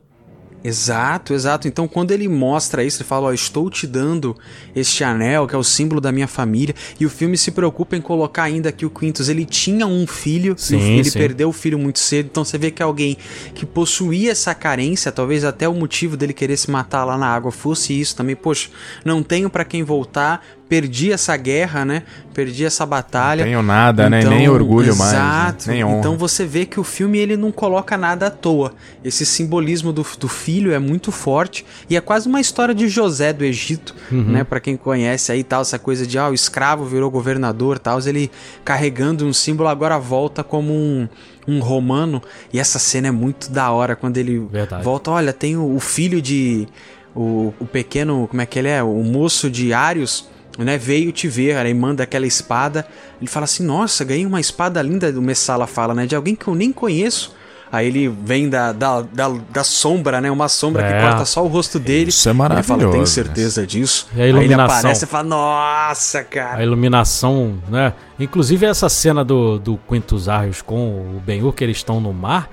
Exato, exato. Então, quando ele mostra isso, ele fala: Ó, estou te dando este anel, que é o símbolo da minha família. E o filme se preocupa em colocar ainda que o Quintus ele tinha um filho, Sim, o- ele sim. perdeu o filho muito cedo. Então, você vê que alguém que possuía essa carência, talvez até o motivo dele querer se matar lá na água fosse isso também. Poxa, não tenho pra quem voltar, perdi essa guerra, né? Perdi essa batalha. Tenho nada, né? Nem orgulho mais. né? Exato. Nem honra. Então você vê que o filme ele não coloca nada à toa. Esse simbolismo do, do filho é muito forte e é quase uma história de José do Egito, Uhum. né? Para quem conhece aí tal essa coisa de ah, o escravo virou governador, tal, ele carregando um símbolo agora volta como um um romano e essa cena é muito da hora quando ele Verdade. volta, olha, tem o, o filho de o, o pequeno, como é que ele é? O moço de Arius, né? Veio te ver, aí manda aquela espada. Ele fala assim: Nossa, ganhei uma espada linda. O Messala fala, né? De alguém que eu nem conheço. Aí ele vem da, da, da, da sombra, né? Uma sombra É. que corta só o rosto dele. Isso é Ele fala: maravilhoso, Tem certeza disso? E a Aí ele iluminação? aparece e fala: Nossa, A cara. iluminação, né? Inclusive essa cena do, do Quintus Arrius com o Ben-Hur, que eles estão no mar,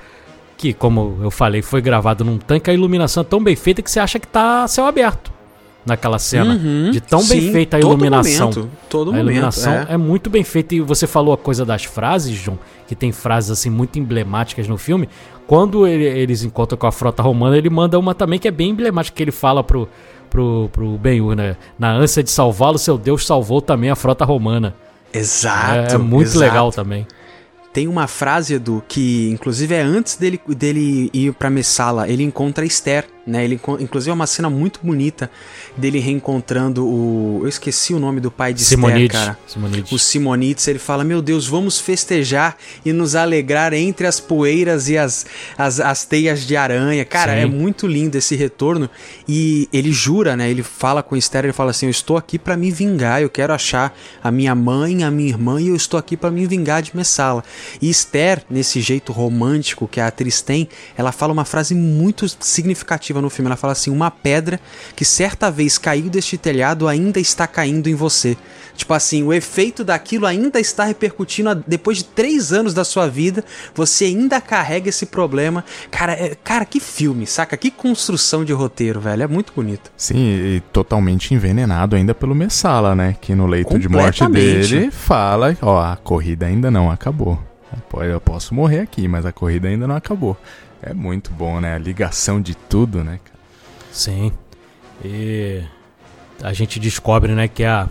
que, como eu falei, foi gravado num tanque, a iluminação é tão bem feita que você acha que tá céu aberto naquela cena. Uhum, de tão bem sim, feita a todo iluminação. momento, todo a momento. iluminação é. é. muito bem feita. E você falou a coisa das frases, João, que tem frases assim muito emblemáticas no filme. Quando ele- eles encontram com a frota romana, ele manda uma também que é bem emblemática, que ele fala pro, pro, pro Ben-Hur, né? Na ânsia de salvá-lo, seu Deus salvou também a frota romana. Exato. é, é muito exato. legal também. Tem uma frase, Edu, que inclusive é antes dele, dele ir pra Messala, ele encontra Esther, né? Ele, inclusive é uma cena muito bonita dele reencontrando o. Eu esqueci o nome do pai de Simonides. Esther, cara. Simonides. O Simonides, ele fala: Meu Deus, vamos festejar e nos alegrar entre as poeiras e as, as, as teias de aranha. Cara, Sim. é muito lindo esse retorno. E ele jura, né? Ele fala com Esther, ele fala assim: Eu estou aqui pra me vingar, eu quero achar a minha mãe, a minha irmã, e eu estou aqui pra me vingar de Messala. E Esther, nesse jeito romântico que a atriz tem, ela fala uma frase muito significativa no filme. Ela fala assim: Uma pedra que certa vez caiu deste telhado ainda está caindo em você. Tipo assim, o efeito daquilo ainda está repercutindo depois de três anos da sua vida. Você ainda carrega esse problema. Cara, é- cara, que filme, saca? Que construção de roteiro, velho. É muito bonito. Sim, e totalmente envenenado ainda pelo Messala, né? Que no leito de morte dele fala, ó, a corrida ainda não acabou. Eu posso morrer aqui, mas a corrida ainda não acabou. É muito bom, né? A ligação de tudo, né? Sim. E a gente descobre, né, que a.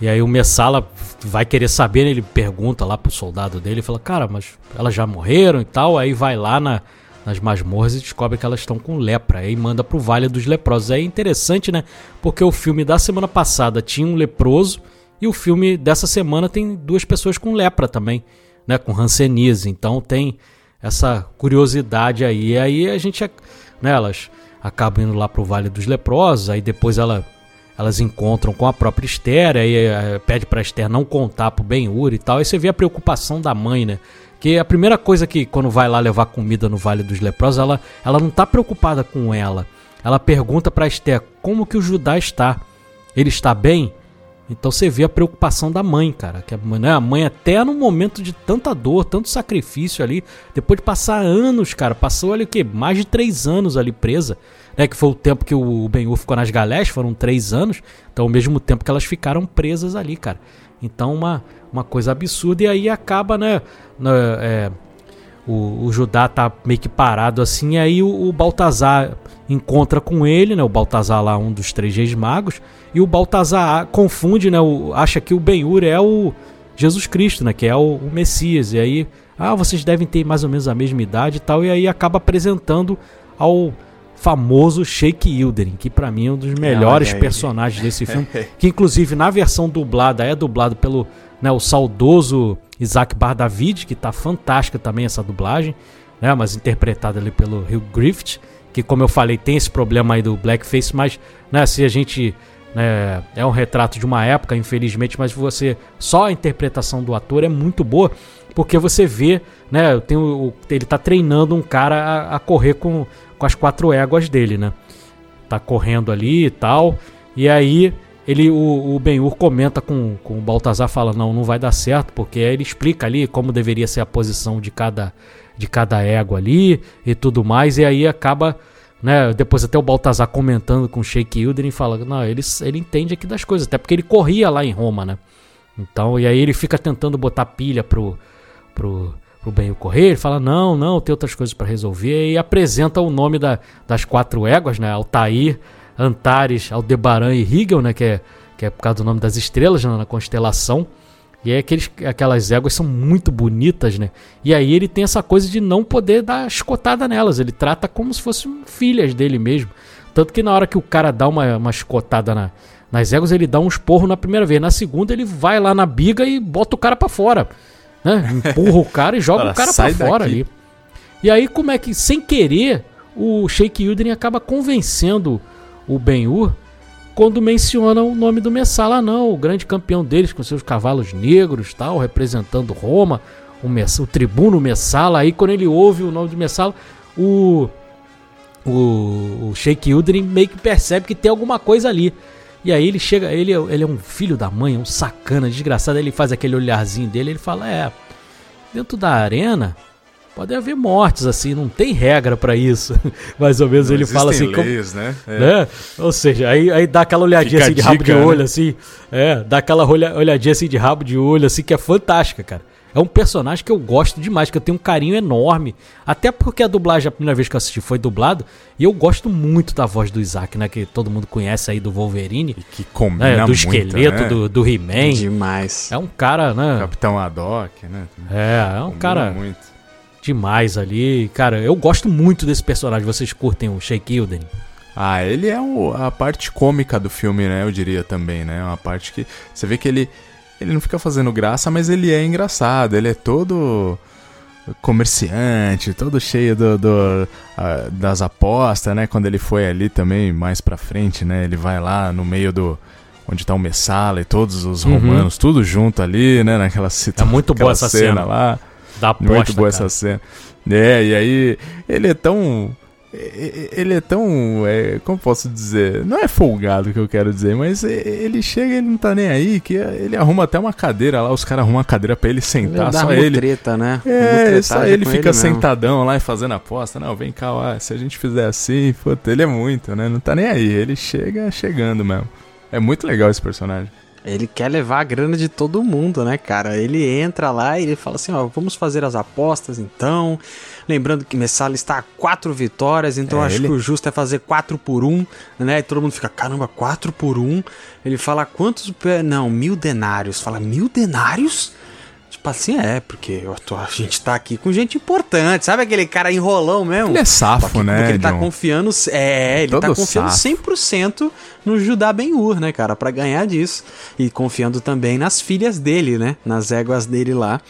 E aí o Messala vai querer saber, né, ele pergunta lá pro soldado dele, fala, cara, mas elas já morreram e tal, aí vai lá na, nas masmorras e descobre que elas estão com lepra, aí manda pro Vale dos Leprosos. É interessante, né, porque o filme da semana passada tinha um leproso e o filme dessa semana tem duas pessoas com lepra também, né, com hanseníase, então tem essa curiosidade aí. E aí a gente, né, elas acabam indo lá pro Vale dos Leprosos, aí depois ela, elas encontram com a própria Esther, aí eh, pede pra Esther não contar pro Ben-Hur e tal. Aí você vê a preocupação da mãe, né? Que a primeira coisa que quando vai lá levar comida no Vale dos Leprosos, ela, ela não tá preocupada com ela. Ela pergunta pra Esther como que o Judá está. Ele está bem? Então você vê a preocupação da mãe, cara. Que a, né, a mãe, até no momento de tanta dor, tanto sacrifício ali, depois de passar anos, cara, passou ali o quê? Mais de três anos ali presa, né? Que foi o tempo que o Ben-Hur ficou nas galés, foram três anos. Então, ao mesmo tempo que elas ficaram presas ali, cara. Então, uma, uma coisa absurda. E aí acaba, né? né, é, o, o Judá tá meio que parado assim, e aí o, o Baltazar encontra com ele, né? O Baltazar lá, um dos três reis magos, e o Baltazar confunde, né? O, acha que o Ben-Hur é o Jesus Cristo, né? Que é o, o Messias. E aí, ah, vocês devem ter mais ou menos a mesma idade e tal, e aí acaba apresentando ao famoso Sheik Yildirim, que pra mim é um dos melhores aí. personagens desse filme, que inclusive na versão dublada é dublado pelo né, o saudoso Isaac Bardavid, que tá fantástica também essa dublagem, né, mas interpretada ali pelo Hugh Griffith, que como eu falei, tem esse problema aí do blackface, mas né, se a gente né, é um retrato de uma época, infelizmente, mas você só a interpretação do ator é muito boa, porque você vê, né, tem o, ele tá treinando um cara a, a, correr com, com as quatro éguas dele, né? Tá correndo ali e tal, e aí ele o, o Ben-Hur comenta com, com o Baltazar, fala, não, não vai dar certo, porque aí ele explica ali como deveria ser a posição de cada, de cada égua ali e tudo mais, e aí acaba né? Depois até o Baltazar comentando com o Sheik Hildren fala, não, ele, ele entende aqui das coisas, até porque ele corria lá em Roma, né? Então, e aí ele fica tentando botar pilha pro, pro, pro Ben correr, ele fala, não, não, tem outras coisas para resolver, e apresenta o nome da, das quatro éguas, né? Altair, Antares, Aldebaran e Hegel, né? Que é, que é por causa do nome das estrelas né? na constelação. E aí aqueles, aquelas éguas são muito bonitas, né? E aí ele tem essa coisa de não poder dar escotada nelas. Ele trata como se fossem filhas dele mesmo. Tanto que na hora que o cara dá uma, uma escotada na, nas éguas, ele dá um esporro na primeira vez. Na segunda, ele vai lá na biga e bota o cara para fora. Né? Empurra o cara e joga o cara para fora ali. E aí, como é que, sem querer, o Sheik Yudrin acaba convencendo o Ben-Hur quando menciona o nome do Messala, não, o grande campeão deles com seus cavalos negros, tal, representando Roma, o, o tribuno Messala, aí quando ele ouve o nome do Messala, o o, o Sheik meio que percebe que tem alguma coisa ali. E aí ele chega, ele, ele é um filho da mãe, um sacana, desgraçado, ele faz aquele olharzinho dele, ele fala: "É, dentro da arena Pode haver mortes, assim, não tem regra para isso. Mais ou menos não ele fala assim. Leis, como, né? É. né? Ou seja, aí, aí dá aquela olhadinha Fica assim de dica, rabo de olho, né? assim. É, dá aquela olhadinha assim de rabo de olho, assim, que é fantástica, cara. É um personagem que eu gosto demais, que eu tenho um carinho enorme. Até porque a dublagem, a primeira vez que eu assisti, foi dublado. E eu gosto muito da voz do Isaac, né? Que todo mundo conhece aí do Wolverine. E que combina né, Do esqueleto, né? do, do He-Man. Demais. É um cara, né? Capitão Haddock, né? É, é um combina cara... muito demais ali. Cara, eu gosto muito desse personagem. Vocês curtem o Shake Hilden? Ah, ele é o, a parte cômica do filme, né? Eu diria também, né? Uma parte que você vê que ele ele não fica fazendo graça, mas ele é engraçado. Ele é todo comerciante, todo cheio do, do uh, das apostas, né? Quando ele foi ali também mais pra frente, né? Ele vai lá no meio do onde tá o Messala e todos os uhum. romanos, tudo junto ali, né? Naquela situação. É muito boa essa cena, cena lá. Da aposta, Muito boa cara. essa cena. É, e aí ele é tão. Ele é tão. É, como posso dizer? Não é folgado que eu quero dizer, mas ele chega e ele não tá nem aí, que ele arruma até uma cadeira lá, os caras arrumam uma cadeira pra ele sentar, ele só ele. treta, né? É, só ele fica ele sentadão lá e fazendo aposta. Não, vem cá, ó, se a gente fizer assim, puta, ele é muito, né? Não tá nem aí, ele chega chegando mesmo. É muito legal esse personagem. Ele quer levar a grana de todo mundo, né, cara? Ele entra lá e ele fala assim: ó, vamos fazer as apostas então. Lembrando que Messala está a quatro vitórias, então é acho ele? que o justo é fazer quatro por um, né? E todo mundo fica, caramba, quatro por um. Ele fala quantos. Não, mil denários. Fala, mil denários? Assim, é, porque tô, a gente tá aqui com gente importante, sabe aquele cara enrolão mesmo? Ele é safo, porque, né? Porque ele tá John? confiando, é, ele tá Todo tá confiando safo. 100% no Judá Ben-Ur, né, cara, para ganhar disso. E confiando também nas filhas dele, né, nas éguas dele lá.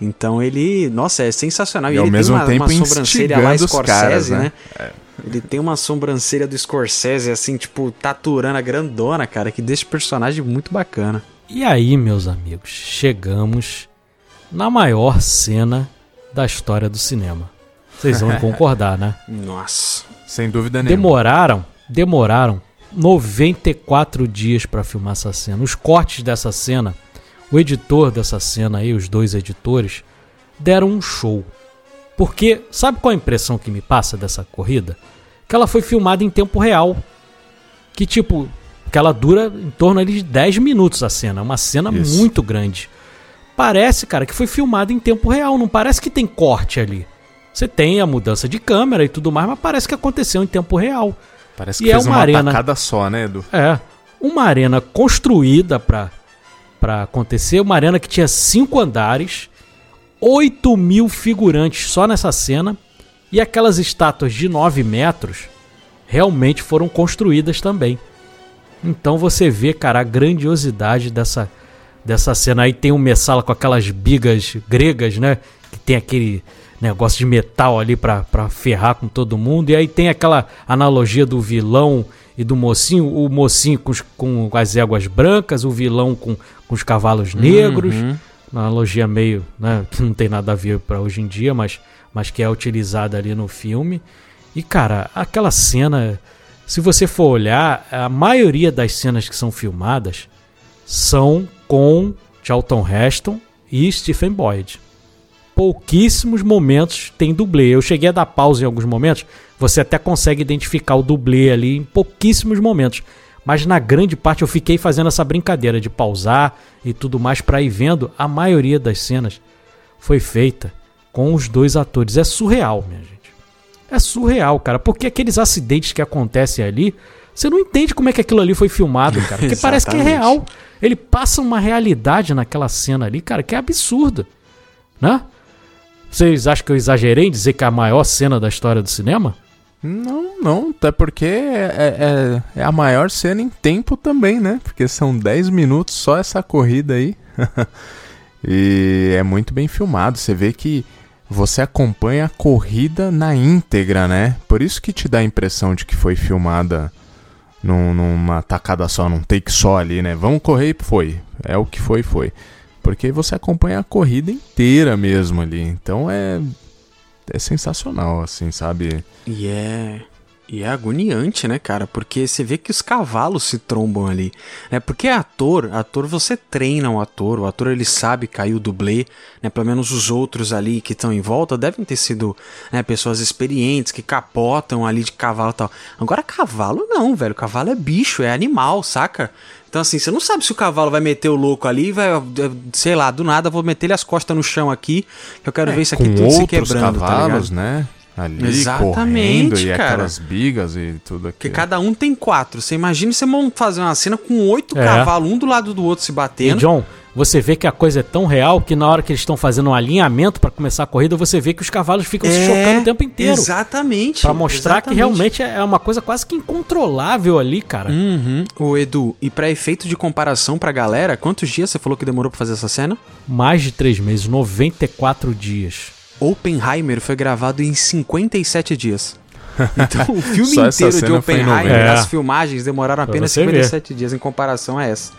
Então ele, nossa, é sensacional. E, e ao ele mesmo tem uma, tempo uma sobrancelha lá Scorsese, caras, né? né? É. Ele tem uma sobrancelha do Scorsese, assim, tipo, taturana grandona, cara, que deixa o personagem muito bacana. E aí, meus amigos, chegamos na maior cena da história do cinema. Vocês vão concordar, né? Nossa. Sem dúvida nenhuma. Demoraram, demoraram 94 dias para filmar essa cena. Os cortes dessa cena, o editor dessa cena aí, os dois editores, deram um show. Porque, sabe qual a impressão que me passa dessa corrida? Que ela foi filmada em tempo real. Que tipo, que ela dura em torno de 10 minutos a cena. Uma cena Isso. muito grande parece, cara, que foi filmado em tempo real. Não parece que tem corte ali. Você tem a mudança de câmera e tudo mais, mas parece que aconteceu em tempo real. Parece que e é uma, uma arena só, né, Edu? É. Uma arena construída para para acontecer. Uma arena que tinha cinco andares, 8 mil figurantes só nessa cena. E aquelas estátuas de 9 metros realmente foram construídas também. Então você vê, cara, a grandiosidade dessa, dessa cena. Aí tem o Messala com aquelas bigas gregas, né? Que tem aquele negócio de metal ali pra, pra ferrar com todo mundo. E aí tem aquela analogia do vilão e do mocinho, o mocinho com, os, com as éguas brancas, o vilão com, com os cavalos negros. Uhum. Uma analogia meio, né, que não tem nada a ver para hoje em dia, mas, mas que é utilizada ali no filme. E cara, aquela cena, se você for olhar, a maioria das cenas que são filmadas são com Charlton Heston e Stephen Boyd. Pouquíssimos momentos tem dublê. Eu cheguei a dar pausa em alguns momentos, você até consegue identificar o dublê ali em pouquíssimos momentos. Mas na grande parte eu fiquei fazendo essa brincadeira de pausar e tudo mais para ir vendo. A maioria das cenas foi feita com os dois atores. É surreal, minha gente. É surreal, cara. Porque aqueles acidentes que acontecem ali, você não entende como é que aquilo ali foi filmado, cara. Porque parece que é real. Ele passa uma realidade naquela cena ali, cara, que é absurda. Né? Vocês acham que eu exagerei em dizer que é a maior cena da história do cinema? Não, não, até porque é, é, é a maior cena em tempo também, né? Porque são 10 minutos só essa corrida aí. e é muito bem filmado. Você vê que você acompanha a corrida na íntegra, né? Por isso que te dá a impressão de que foi filmada num- numa tacada só, num take só ali, né? Vamos correr e foi. É o que foi, foi. Porque você acompanha a corrida inteira mesmo ali. Então é. É sensacional, assim, sabe? E é. E é agoniante, né, cara? Porque você vê que os cavalos se trombam ali. Né? Porque ator, ator você treina o ator, o ator ele sabe cair o dublê, né? Pelo menos os outros ali que estão em volta devem ter sido né, pessoas experientes que capotam ali de cavalo e tal. Agora, cavalo não, velho. Cavalo é bicho, é animal, saca? Então, assim, você não sabe se o cavalo vai meter o louco ali, vai, sei lá, do nada, vou meter ele as costas no chão aqui, que eu quero ver isso aqui É, tudo se quebrando, tá cavalos, ligado? né? Ali Exatamente, correndo e cara. aquelas bigas e tudo Porque aquilo. cada um tem quatro. Você imagina você fazer uma cena com oito É. cavalos, um do lado do outro se E batendo. John, você vê que a coisa é tão real que na hora que eles estão fazendo um alinhamento pra começar a corrida, você vê que os cavalos ficam se chocando o tempo inteiro. É, Exatamente. Pra mostrar que exatamente. realmente é uma coisa quase que incontrolável ali, cara. Uhum. Ô Edu, e pra efeito de comparação pra galera, quantos dias você falou que demorou pra fazer essa cena? Mais de três meses, 94 dias. Oppenheimer foi gravado em 57 dias. Então, o filme inteiro de Oppenheimer, 90. as filmagens demoraram apenas você ver. 57 dias em comparação a essa.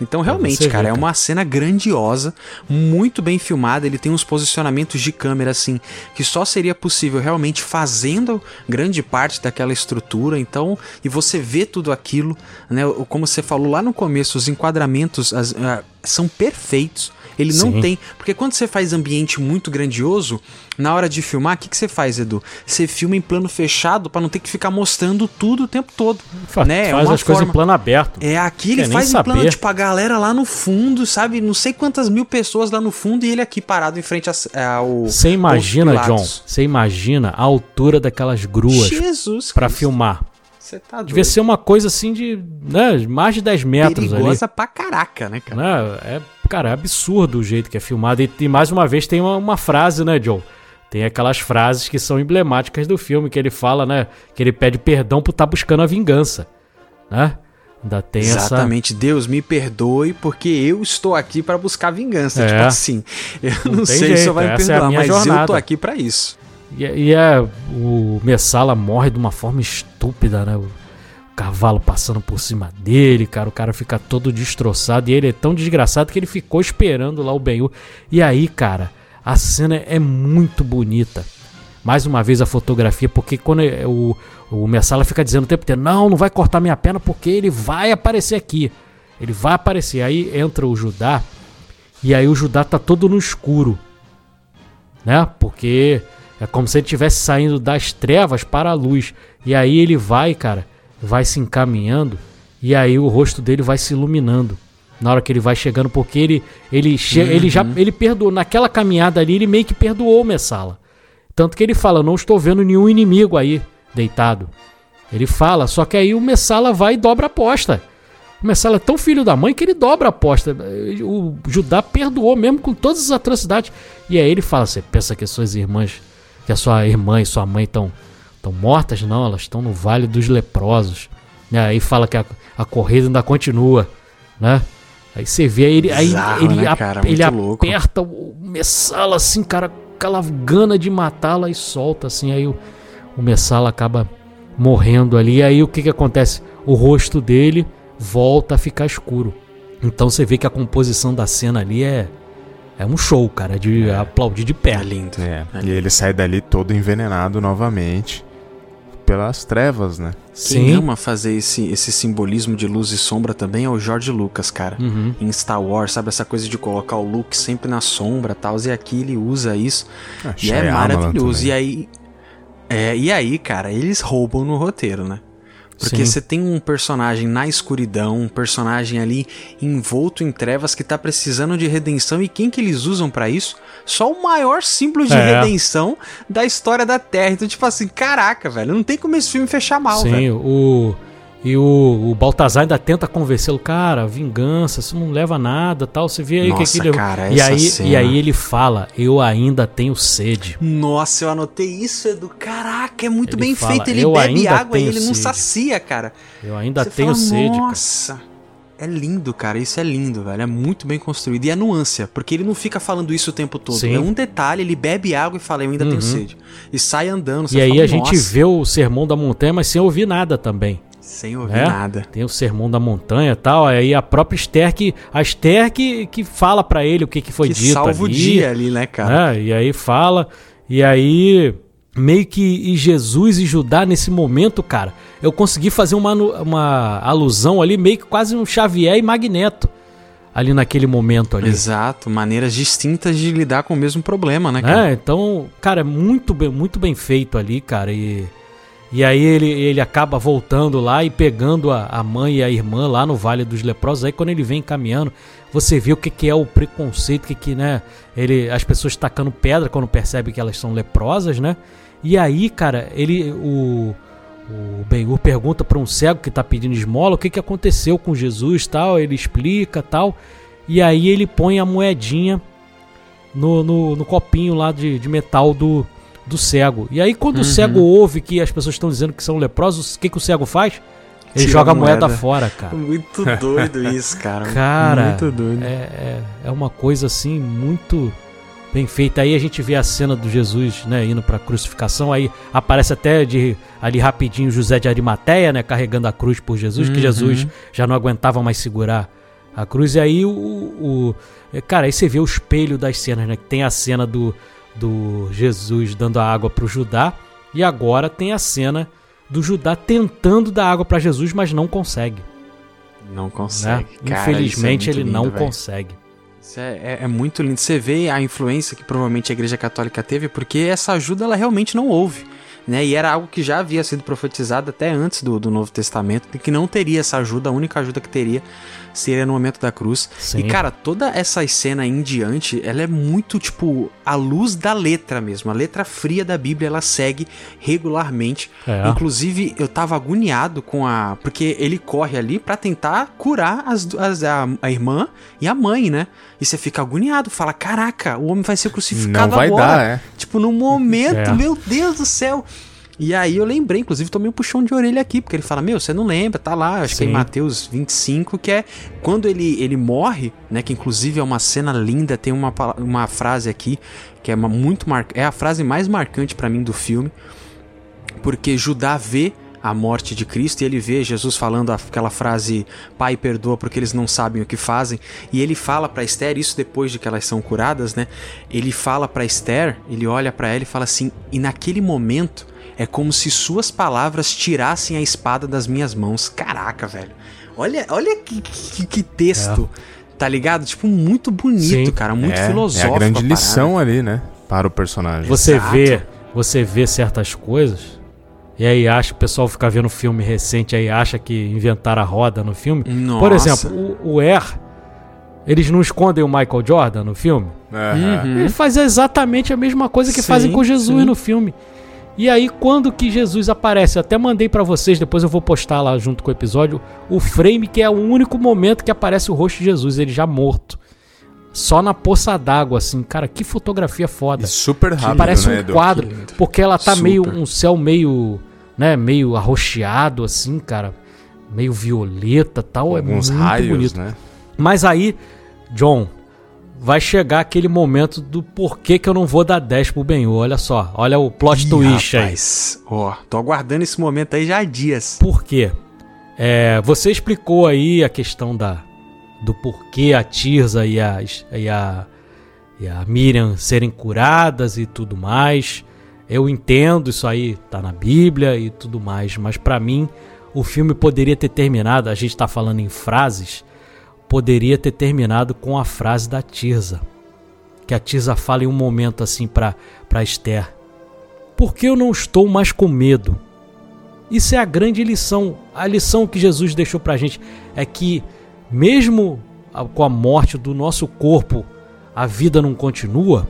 Então, realmente, cara, ver, é cara. uma cena grandiosa, muito bem filmada. Ele tem uns posicionamentos de câmera, assim, que só seria possível realmente fazendo grande parte daquela estrutura. Então, e você vê tudo aquilo, né? Como você falou lá no começo, os enquadramentos as- ah, são perfeitos. Ele não Sim. tem. Porque quando você faz ambiente muito grandioso, na hora de filmar, o que, que você faz, Edu? Você filma em plano fechado pra não ter que ficar mostrando tudo o tempo todo. Fa- né? É Faz uma as coisas em plano aberto. É, aqui ele faz em plano, tipo, a galera lá no fundo, sabe? Não sei quantas mil pessoas lá no fundo e ele aqui parado em frente ao. Você imagina, John, você imagina a altura daquelas gruas Cristo, filmar. Você tá doido. Devia ser uma coisa assim de né, mais de 10 metros ali. perigosa pra caraca, né, cara? Né? É, cara, é absurdo o jeito que é filmado. E, e mais uma vez tem uma, uma frase, né, John? Tem aquelas frases que são emblemáticas do filme, que ele fala, né? Que ele pede perdão por estar buscando a vingança. Né? Ainda tem essa. Exatamente, Deus me perdoe porque eu estou aqui pra buscar vingança. É. Tipo assim, eu não, tem sei se jeito, você vai me essa é perdoar, minha mas eu jornada. tô aqui pra isso. E, e é. O Messala morre de uma forma estúpida, né? Cavalo passando por cima dele, cara. O cara fica todo destroçado. E ele é tão desgraçado que ele ficou esperando lá o Benhu. E aí, cara, a cena é muito bonita. Mais uma vez a fotografia, porque quando é- o, o Messala fica dizendo o tempo inteiro: Não, não vai cortar minha perna porque ele vai aparecer aqui. Ele vai aparecer. Aí entra o Judá. E aí o Judá tá todo no escuro né? Porque é como se ele estivesse saindo das trevas para a luz. E aí ele vai, cara, vai se encaminhando e aí o rosto dele vai se iluminando. Na hora que ele vai chegando, porque ele ele che ele já ele perdoou naquela caminhada ali, ele meio que perdoou o Messala. Tanto que ele fala: "Não estou vendo nenhum inimigo aí deitado". Ele fala, só que aí o Messala vai e dobra a aposta. O Messala é tão filho da mãe que ele dobra a aposta. O Judá perdoou mesmo com todas as atrocidades. E aí ele fala: Você pensa que suas irmãs, que a sua irmã e sua mãe estão tão mortas? Não, elas estão no Vale dos Leprosos. E aí fala que a, a corrida ainda continua, né? Aí você vê aí ele, aí Bizarro, ele, né, cara? ele louco. aperta o Messala assim, cara. aquela gana de matá-la e solta assim. Aí o, o Messala acaba morrendo ali. Aí o que, que acontece? O rosto dele volta a ficar escuro. Então você vê que a composição da cena ali é é um show, cara, de aplaudir de pé. É lindo. É, É e ele sai dali todo envenenado novamente pelas trevas, né? Quem Sim. ama fazer esse, esse simbolismo de luz e sombra também é o George Lucas, cara. Uhum. Em Star Wars, sabe? Essa coisa de colocar o Luke sempre na sombra e tal. E aqui ele usa isso. Ah, E é maravilhoso. E aí. É, e aí, cara, eles roubam no roteiro, né? Porque Sim. você tem um personagem na escuridão, um personagem ali envolto em trevas que tá precisando de redenção. E quem que eles usam pra isso? Só o maior símbolo de É. redenção da história da Terra. Então, tipo assim, caraca, velho, não tem como esse filme fechar mal, Sim, velho. o. E o, o Baltazar ainda tenta convencê-lo, cara, vingança, isso não leva a nada, tal. Você vê aí Nossa, que aquilo. cara, e aí, cena. e aí ele fala, eu ainda tenho sede. Nossa, eu anotei isso, Edu. Caraca, é muito Ele bem fala, feito. Ele "Eu bebe água e ele não sede." sacia, cara. Eu ainda Você tenho fala, sede, cara. Nossa. É lindo, cara. Isso é lindo, velho. É muito bem construído. E é nuance, porque ele não fica falando isso o tempo todo. Sim. É um detalhe, ele bebe água e fala, eu ainda Uhum. tenho sede. E sai andando. E aí fala, a gente vê o sermão da montanha, mas sem ouvir nada também. Sem ouvir É? nada. Tem o sermão da montanha e tal. Aí a própria Esther que. A Esther que, que fala pra ele o que, que foi que dito. salva o dia ali, né, cara? É, e aí fala. E aí, meio que e Jesus e Judá, nesse momento, cara, eu consegui fazer uma, uma alusão ali, meio que quase um Xavier e Magneto. Ali naquele momento ali. Exato. Maneiras distintas de lidar com o mesmo problema, né, cara? É, então, cara, é muito bem, muito bem feito ali, cara. E, e aí ele, ele acaba voltando lá e pegando a, a mãe e a irmã lá no Vale dos Leprosos. Aí quando ele vem caminhando, você vê o que, que é o preconceito, que, que, né? Ele, as pessoas tacando pedra quando percebem que elas são leprosas, né? E aí, cara, ele. O, o Ben-Hur pergunta para um cego que tá pedindo esmola o que, que aconteceu com Jesus tal. Ele explica tal. E aí ele põe a moedinha no, no, no copinho lá de, de metal do, do cego. E aí, quando o cego ouve que as pessoas estão dizendo que são leprosos, o que, que o cego faz? Ele Tira joga a moeda, moeda. fora, cara. Muito doido isso, cara. Cara, Muito doido. É, é, é uma coisa assim muito bem feita. Aí a gente vê a cena do Jesus, né, indo pra crucificação. Aí aparece até de ali rapidinho José de Arimateia, né, carregando a cruz por Jesus, que Uhum. Jesus já não aguentava mais segurar a cruz. E aí o, o é, cara, aí você vê o espelho das cenas, né, que tem a cena do do Jesus dando a água pro Judá e agora tem a cena do Judá tentando dar água pra Jesus, mas não consegue. Não Né? consegue. Cara, Infelizmente isso é ele lindo, não velho. consegue. É, é- é muito lindo. Você vê a influência que provavelmente a Igreja Católica teve, porque essa ajuda ela realmente não houve. Né? E era algo que já havia sido profetizado até antes do, do Novo Testamento, que não teria essa ajuda, a única ajuda que teria seria no momento da cruz. Sim. E cara, toda essa cena em diante, ela é muito tipo a luz da letra mesmo. A letra fria da Bíblia ela segue regularmente. É. Inclusive, eu tava agoniado com a. Porque ele corre ali pra tentar curar as, as- a, a irmã e a mãe, né? E você fica agoniado, fala: caraca, o homem vai ser crucificado Não vai agora. dar, é. Tipo, no momento, É. meu Deus do céu. E aí eu lembrei, inclusive tomei um puxão de orelha aqui, porque ele fala, meu, você não lembra, tá lá, acho que é em Sim. Mateus 25, que é quando ele, ele morre, né, que inclusive é uma cena linda, tem uma, uma frase aqui, que é uma muito mar... é a frase mais marcante pra mim do filme, porque Judá vê a morte de Cristo e ele vê Jesus falando aquela frase Pai perdoa porque eles não sabem o que fazem e ele fala para Esther isso depois de que elas são curadas, né? Ele fala para Esther, ele olha para ela e fala assim: "E naquele momento é como se suas palavras tirassem a espada das minhas mãos". Caraca, velho. Olha, olha que, que, que texto. Tá ligado? Tipo, muito bonito, Sim. cara. Muito é, filosófico. É a grande parada. lição ali, né? Para o personagem. Você Exato. vê, você vê certas coisas e aí acha o pessoal fica vendo filme recente aí acha que inventaram a roda no filme. Por Nossa. exemplo, o, o Air eles não escondem o Michael Jordan no filme. Uhum. Ele faz exatamente a mesma coisa que Sim, fazem com Jesus sim. no filme. E aí, quando que Jesus aparece, eu até mandei pra vocês, depois eu vou postar lá junto com o episódio, o frame que é o único momento que aparece o rosto de Jesus, ele já morto. Só na poça d'água, assim. Cara, que fotografia foda. E super rápido, Parece né, um quadro, Que porque ela tá Super. meio, um céu meio, né, meio arroxeado, assim, cara. Meio violeta tal. É Alguns muito raios, bonito. né? Mas aí, John, vai chegar aquele momento do porquê que eu não vou dar 10 pro Benhu. Olha só, olha o plot Ih, twist aí. rapaz, Ó, tô aguardando esse momento aí já há dias. Por quê? É, você explicou aí a questão da do porquê a Tirza e a, e a, e a Miriam serem curadas e tudo mais. Eu entendo isso aí, tá na Bíblia e tudo mais, mas pra mim o filme poderia ter terminado, a gente tá falando em frases, poderia ter terminado com a frase da Tirza. Que a Tirza fala em um momento assim pra Esther. Por que eu não estou mais com medo? Isso é a grande lição. A lição que Jesus deixou pra gente é que, mesmo a- com a morte do nosso corpo, a vida não continua.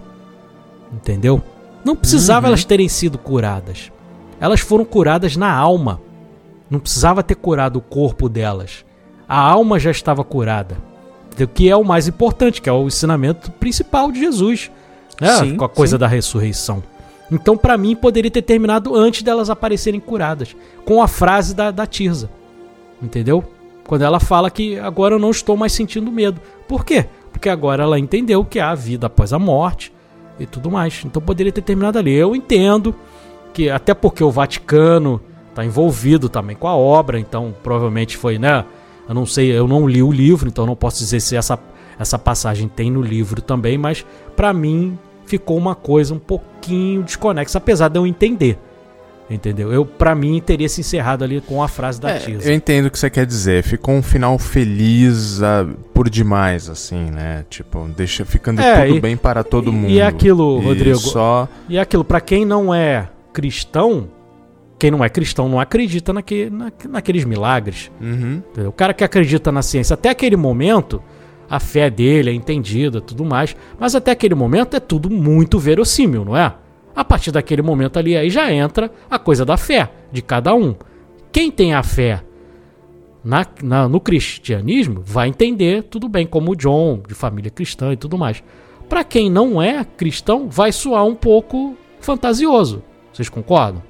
Entendeu? Não precisava elas terem sido curadas. Elas foram curadas na alma. Não precisava ter curado o corpo delas. A alma já estava curada. Entendeu? Que é o mais importante, que é o ensinamento principal de Jesus. Né? Sim, com a coisa sim. da ressurreição. Então, pra mim, poderia ter terminado antes delas aparecerem curadas. Com a frase da, da Tirza. Entendeu? Quando ela fala que agora eu não estou mais sentindo medo. Por quê? Porque agora ela entendeu que há a vida após a morte e tudo mais. Então poderia ter terminado ali. Eu entendo que até porque o Vaticano está envolvido também com a obra, então provavelmente foi, né? Eu não sei, eu não li o livro, então não posso dizer se essa, essa passagem tem no livro também, mas pra mim ficou uma coisa um pouquinho desconexa, apesar de eu entender. Entendeu? Eu, para mim, teria se encerrado ali com a frase da É, Tirza. eu entendo o que você quer dizer. Ficou um final feliz ah, por demais, assim, né? Tipo, deixa ficando É, tudo e- bem para todo e- mundo. e aquilo, E Rodrigo? Só. E é aquilo, pra quem não é cristão, quem não é cristão não acredita naque, na- naqueles milagres. Uhum. O cara que acredita na ciência, até aquele momento, a fé dele é entendida, tudo mais. Mas até aquele momento é tudo muito verossímil, não é? A partir daquele momento ali, aí já entra a coisa da fé de cada um. Quem tem a fé na, na- no cristianismo vai entender tudo bem, como o John, de família cristã e tudo mais. Pra quem não é cristão, vai soar um pouco fantasioso. Vocês concordam?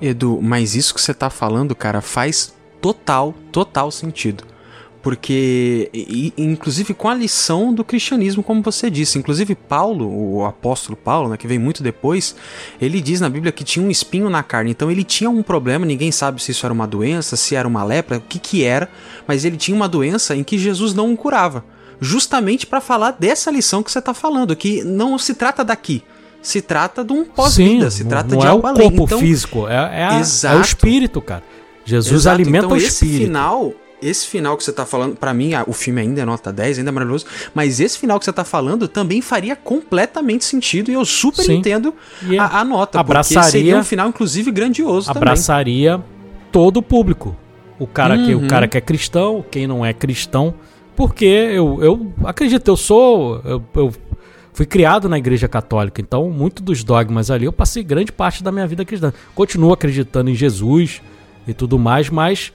Edu, mas isso que você tá falando, cara, faz total, total sentido. Porque, e- inclusive com a lição do cristianismo, como você disse, inclusive Paulo, o apóstolo Paulo, né, que veio muito depois, ele diz na Bíblia que tinha um espinho na carne, então ele tinha um problema, ninguém sabe se isso era uma doença, se era uma lepra, o que que era, mas ele tinha uma doença em que Jesus não o curava. Justamente para falar dessa lição que você tá falando, que não se trata daqui, se trata de um pós-vida, se trata não de é algo o além. corpo Então, físico, é, é a- é o espírito, cara. Jesus Exato, alimenta então o esse espírito. final, esse final que você tá falando, pra mim, o filme ainda é nota 10, ainda é maravilhoso, mas esse final que você tá falando também faria completamente sentido e eu super Sim. entendo a, a nota, porque abraçaria- seria um final inclusive grandioso abraçaria todo o público. O cara, que, o Uhum. cara que é cristão, quem não é cristão. Porque eu, eu acredito, eu sou. Eu, eu fui criado na igreja católica, então muito dos dogmas ali eu passei grande parte da minha vida cristã. Continuo acreditando em Jesus e tudo mais, mas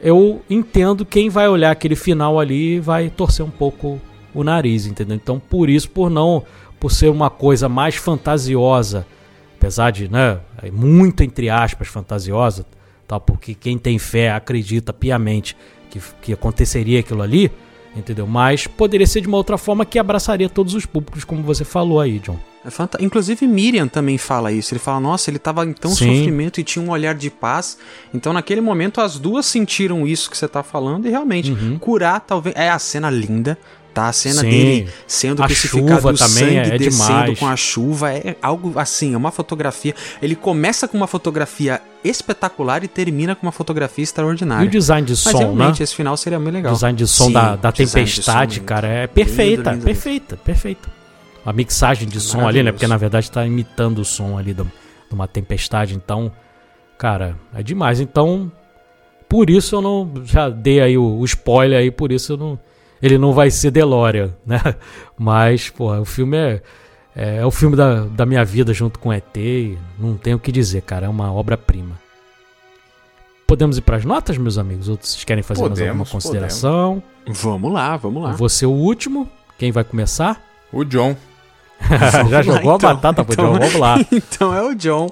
eu entendo quem vai olhar aquele final ali vai torcer um pouco o nariz, entendeu? Então, por isso, por não, por ser uma coisa mais fantasiosa, apesar de, né, é muito entre aspas fantasiosa, tal, porque quem tem fé acredita piamente que, que aconteceria aquilo ali, entendeu? Mas poderia ser de uma outra forma que abraçaria todos os públicos, como você falou aí, John. É Inclusive Miriam também fala isso. Ele fala, nossa, ele tava em tão Sim. sofrimento e tinha um olhar de paz. Então, naquele momento, as duas sentiram isso que você tá falando e realmente Uhum. curar, talvez. É a cena linda. Tá, a cena Sim. dele sendo A crucificado, o sangue é descendo demais. com a chuva, é algo assim, é uma fotografia. Ele começa com uma fotografia espetacular e termina com uma fotografia E extraordinária. o design de Mas som, né? realmente esse final seria muito legal. O design de som Sim, da, da som tempestade, lindo. cara, é perfeita, lindo, perfeita, perfeita. A mixagem de som ali, né? Porque na verdade tá imitando o som ali de de uma tempestade, então, cara, é demais. Então, por isso eu não já dei aí o, o spoiler aí, por isso eu não ele não vai ser DeLorean, né? Mas, pô, o filme é é, é o filme da, da minha vida junto com ET, não tenho o que dizer, cara, é uma obra-prima. Podemos ir para as notas, meus amigos? Ou vocês querem fazer mais alguma Podemos, consideração? Vamos lá, vamos lá. Ser o último. Quem vai começar? O John. Já lá, jogou então. a batata pro Então- John, vamos lá. então é o John.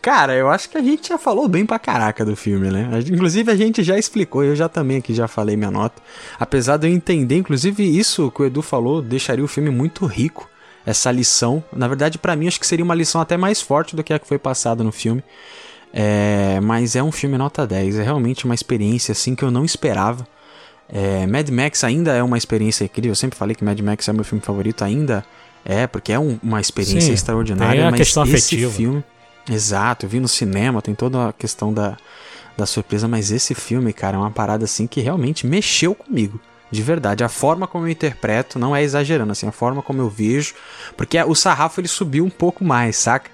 Cara, eu acho que a gente já falou bem pra caraca do filme, né? Inclusive a gente já explicou, eu já também aqui já falei minha nota. Apesar de eu entender, inclusive isso que o Edu falou, deixaria o filme muito rico. Essa lição, na verdade, para mim acho que seria uma lição até mais forte do que a que foi passada no filme. É, mas é um filme nota 10, é realmente uma experiência assim que eu não esperava. É, Mad Max ainda é uma experiência incrível, eu sempre falei que Mad Max é meu filme favorito, ainda é, porque é um, uma experiência extraordinária, mas esse afetiva. filme Exato, eu vi no cinema, tem toda a questão da, da surpresa, mas esse filme, cara, é uma parada assim que realmente mexeu comigo. De verdade, a forma como eu interpreto, não é exagerando, assim, a forma como eu vejo, porque o sarrafo ele subiu um pouco mais, saca?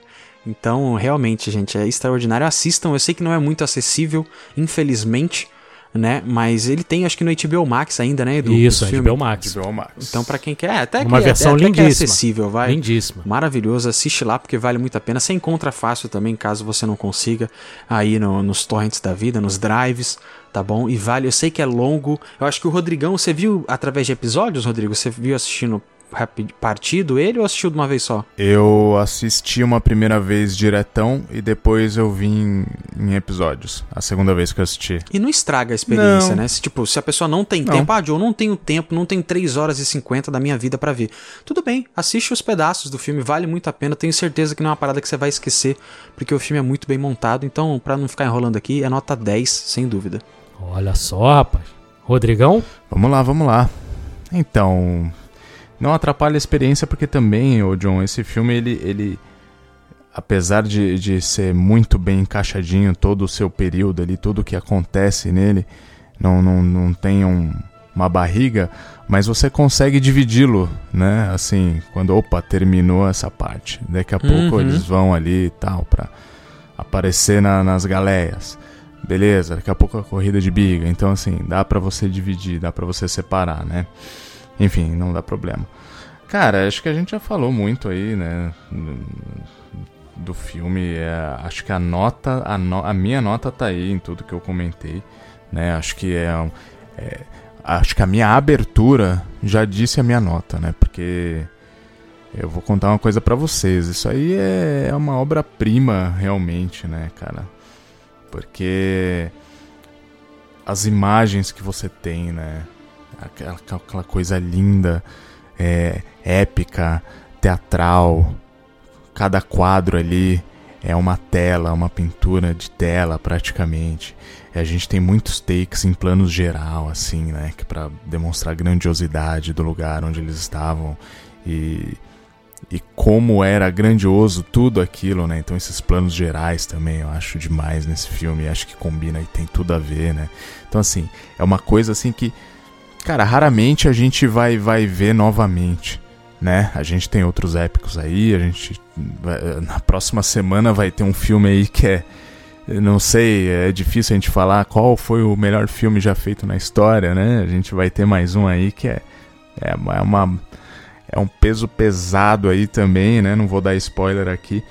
Então, realmente, gente, é extraordinário. Assistam, eu sei que não é muito acessível, infelizmente, né? Mas ele tem, acho que no HBO Max ainda, né, Edu? Isso, HBO Max. HBO Max. Então, para quem quer, é, até Uma que, versão até lindíssima. Que é acessível, vai. Lindíssima. Maravilhoso, assiste lá porque vale muito a pena. Você encontra fácil também, caso você não consiga, aí no, nos torrents da vida, nos drives, tá bom? E vale, eu sei que é longo. Eu acho que o Rodrigão, você viu através de episódios, Rodrigo? Você viu assistindo partido ele ou assistiu de uma vez só? Eu assisti uma primeira vez diretão e depois eu vim em episódios. A segunda vez que eu assisti. E não estraga a experiência, Não. né? Se, tipo, se a pessoa não tem Não. tempo, ah, Joe, eu não tenho tempo, não tenho 3 horas e 50 da minha vida pra ver. Tudo bem, assiste os pedaços do filme, vale muito a pena. Tenho certeza que não é uma parada que você vai esquecer, porque o filme é muito bem montado. Então, pra não ficar enrolando aqui, é nota 10, sem dúvida. Olha só, rapaz. Rodrigão? Vamos lá, vamos lá. Então, não atrapalha a experiência porque também, ô John, esse filme ele, ele apesar de, de ser muito bem encaixadinho todo o seu período ali, tudo que acontece nele, não, não, não tem um- uma barriga, mas você consegue dividi-lo, né? Assim, quando, opa, terminou essa parte. Daqui a pouco Uhum. eles vão ali e tal, pra aparecer na- nas galeias. Beleza, daqui a pouco a corrida de biga. Então, assim, dá pra você dividir, dá pra você separar, né? Enfim, não dá problema. Cara, acho que a gente já falou muito aí, né? Do filme. É, acho que a nota, a, no- a minha nota tá aí em tudo que eu comentei, né? Acho que é, é- acho que a minha abertura já disse a minha nota, né? Porque eu vou contar uma coisa pra vocês. Isso aí é, é uma obra-prima, realmente, né, cara? Porque as imagens que você tem, né? Aquela, aquela coisa linda, é, épica, teatral. Cada quadro ali é uma tela, uma pintura de tela praticamente. E a gente tem muitos takes em planos geral, assim, né? Que para demonstrar a grandiosidade do lugar onde eles estavam e, e como era grandioso tudo aquilo, né? Então esses planos gerais também eu acho demais nesse filme, acho que combina e tem tudo a ver, né? Então assim, é uma coisa assim que cara, raramente a gente vai vai ver novamente, né? A gente tem outros épicos aí, a gente na próxima semana vai ter um filme aí que é não sei, é difícil a gente falar qual foi o melhor filme já feito na história, né? A gente vai ter mais um aí que é é uma- é é um peso pesado aí também, né? Não vou dar spoiler aqui,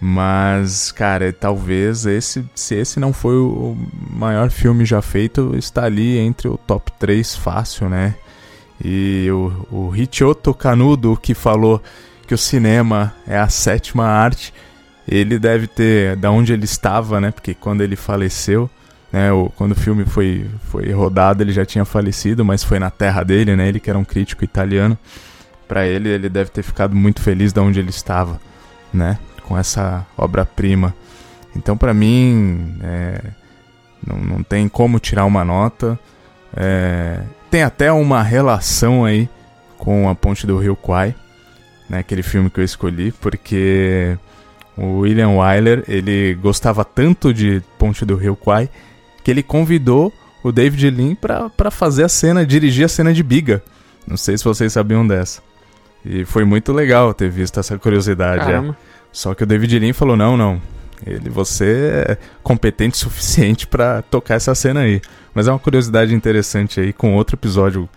mas cara, talvez esse se esse não foi o maior filme já feito, está ali entre o top 3 fácil, né? E o, o Hichioto Kanudo que falou que o cinema é a sétima arte, ele deve ter da onde ele estava, né? Porque quando ele faleceu, né, o, quando o filme foi, foi rodado, ele já tinha falecido, mas foi na terra dele, né? Ele que era um crítico italiano. Pra ele, ele deve ter ficado muito feliz da onde ele estava, né? Com essa obra-prima. Então, pra mim, é, não, não tem como tirar uma nota. É, tem até uma relação aí com a Ponte do Rio Kwai, né? Aquele filme que eu escolhi, porque o William Wyler, ele gostava tanto de Ponte do Rio Kwai que ele convidou o David Lean pra fazer a cena, dirigir a cena de Biga. Não sei se vocês sabiam dessa. E foi muito legal ter visto essa curiosidade. é. Só que o David Lean falou: não, não. Ele, você é competente o suficiente pra tocar essa cena aí. Mas é uma curiosidade interessante aí com outro episódio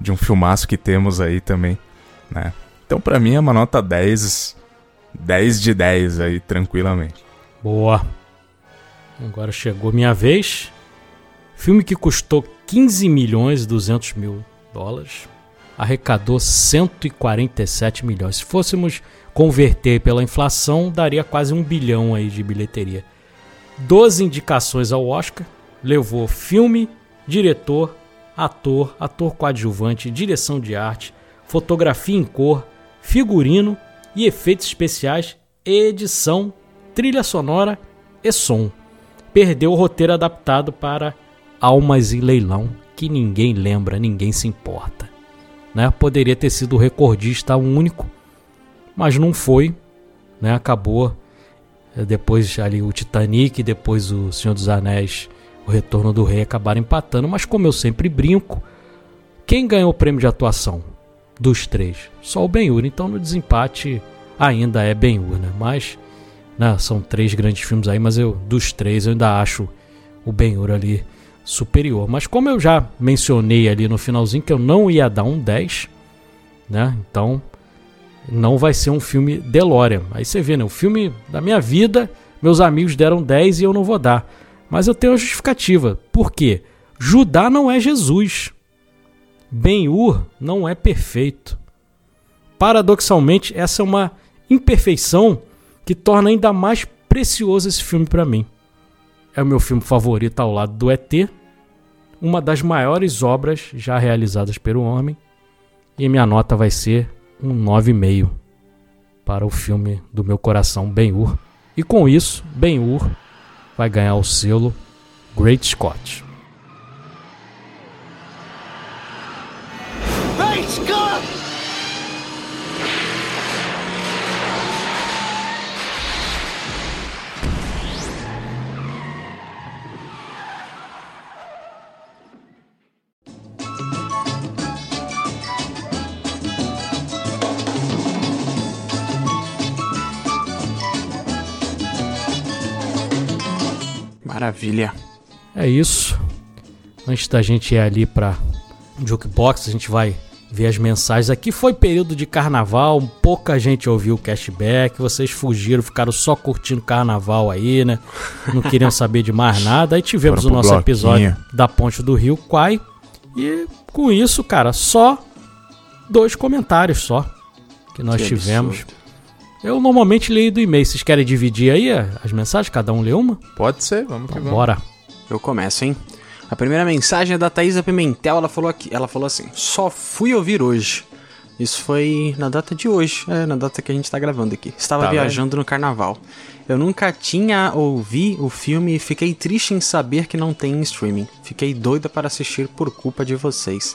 de um filmaço que temos aí também, né? Então pra mim é uma nota 10, 10 de 10 aí, tranquilamente. Boa. Agora chegou minha vez. Filme que custou 15 milhões e 200 mil dólares. Arrecadou 147 milhões. Se fôssemos converter pela inflação, daria quase um bilhão aí de bilheteria. 12 indicações ao Oscar, levou filme, diretor, ator, ator coadjuvante, direção de arte, fotografia em cor, figurino e efeitos especiais, edição, trilha sonora e som. Perdeu o roteiro adaptado para Almas em Leilão, que ninguém lembra, ninguém se importa. Né? Poderia ter sido o recordista único, mas não foi. Né? Acabou eh, depois ali o Titanic, depois o Senhor dos Anéis, o Retorno do Rei acabaram empatando, mas como eu sempre brinco, quem ganhou o prêmio de atuação dos três? Só o Ben-Hur, então no desempate ainda é Ben-Hur, né? Mas né, são três grandes filmes aí, mas eu dos três eu ainda acho o Ben-Hur ali superior. Mas como eu já mencionei ali no finalzinho que eu não ia dar um 10, né? Então não vai ser um filme DeLorean. Aí você vê, né? O filme da minha vida, meus amigos deram 10 e eu não vou dar. Mas eu tenho uma justificativa. Por quê? Judá não é Jesus. Ben-Hur não é perfeito. Paradoxalmente, essa é uma imperfeição que torna ainda mais precioso esse filme para mim. É o meu filme favorito ao lado do ET, uma das maiores obras já realizadas pelo homem, e minha nota vai ser um 9,5 para o filme do meu coração, Ben-Hur. E com isso, Ben-Hur vai ganhar o selo Great Scott. Maravilha. É isso. Antes da gente ir ali pra Jukebox, a gente vai ver as mensagens. Aqui foi período de carnaval, pouca gente ouviu o cashback, vocês fugiram, ficaram só curtindo carnaval aí, né? Não queriam saber de mais nada. Aí tivemos Foram o nosso bloquinho. episódio da Ponte do Rio Quai. E com isso, cara, só dois comentários só que nós Que tivemos. absurdo. Eu normalmente leio do e-mail. Vocês querem dividir aí eh, as mensagens? Cada um lê uma? Pode ser, vamos que Então, vamos. bora. Eu começo, hein? A primeira mensagem é da Thaisa Pimentel, ela falou aqui, ela falou assim: "Só fui ouvir hoje". Isso foi na data de hoje, é na data que a gente tá gravando aqui. Estava Tá viajando no carnaval. Eu nunca tinha ouvido o filme e fiquei triste em saber que não tem em streaming. Fiquei doida para assistir por culpa de vocês.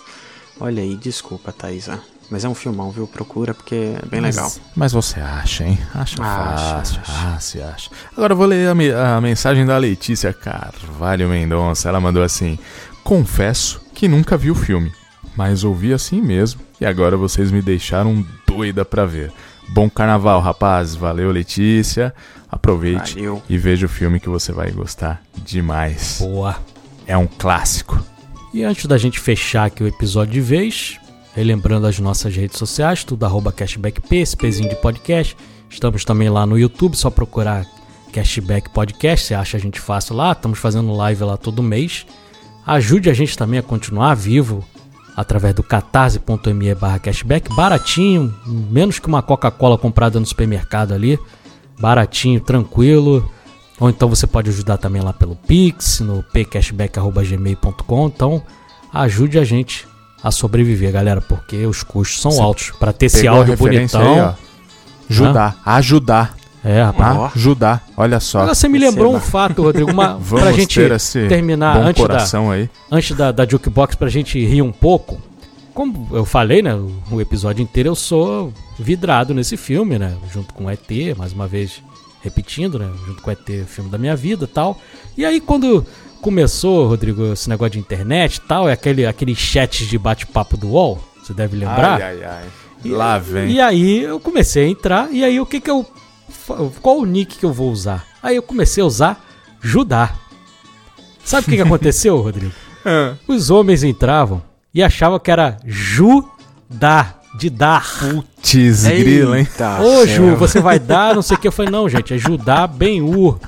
Olha aí, desculpa, Thaisa. Mas é um filmão, viu? Procura porque é bem Mas- legal. Mas você acha, hein? Acha Acha, fácil. acha. Ah, se acha. Agora eu vou ler a, me- a mensagem da Letícia Carvalho Mendonça. Ela mandou assim: Confesso que nunca vi o filme, mas ouvi assim mesmo. E agora vocês me deixaram doida pra ver. Bom carnaval, rapazes. Valeu, Letícia. Aproveite Valeu. e veja o filme que você vai gostar demais. Boa. É um clássico. E antes da gente fechar aqui o episódio de vez, relembrando as nossas redes sociais, tudo arroba cashbackp, esse pezinho de podcast. Estamos também lá no YouTube, só procurar Cashback Podcast, você acha a gente fácil lá. Estamos fazendo live lá todo mês. Ajude a gente também a continuar vivo através do catarse.me barra cashback, baratinho, menos que uma Coca-Cola comprada no supermercado ali, baratinho, tranquilo. Ou então você pode ajudar também lá pelo Pix, no pcashback.gmail.com. Então ajude a gente a sobreviver, galera, porque os custos são Você altos. Para ter esse áudio bonitão. aí. Ajudar, ajudar, é, rapaz. ajudar. Olha só. Agora você me lembrou um Receba. fato, Rodrigo, uma, Vamos pra gente terminar antes da, aí. antes da, da Jukebox pra gente rir um pouco. Como eu falei, né? O, episódio inteiro eu sou vidrado nesse filme, né? Junto com o ET, mais uma vez repetindo, né? Junto com o ET, filme da minha vida e tal. E aí quando começou, Rodrigo, esse negócio de internet e tal, é aquele, aquele chat de bate-papo do UOL, você deve lembrar. Ai, ai, ai. Lá vem. E aí eu comecei a entrar, e aí o que que eu. Qual o nick que eu vou usar? Aí eu comecei a usar Judá. Sabe o que, que aconteceu, Rodrigo? Os homens entravam e achavam que era Judá, de dar. Putz, grila, hein? Ô céu. Ju, você vai dar, não sei o que. Eu falei, não, gente, é Judá Ben-Ur.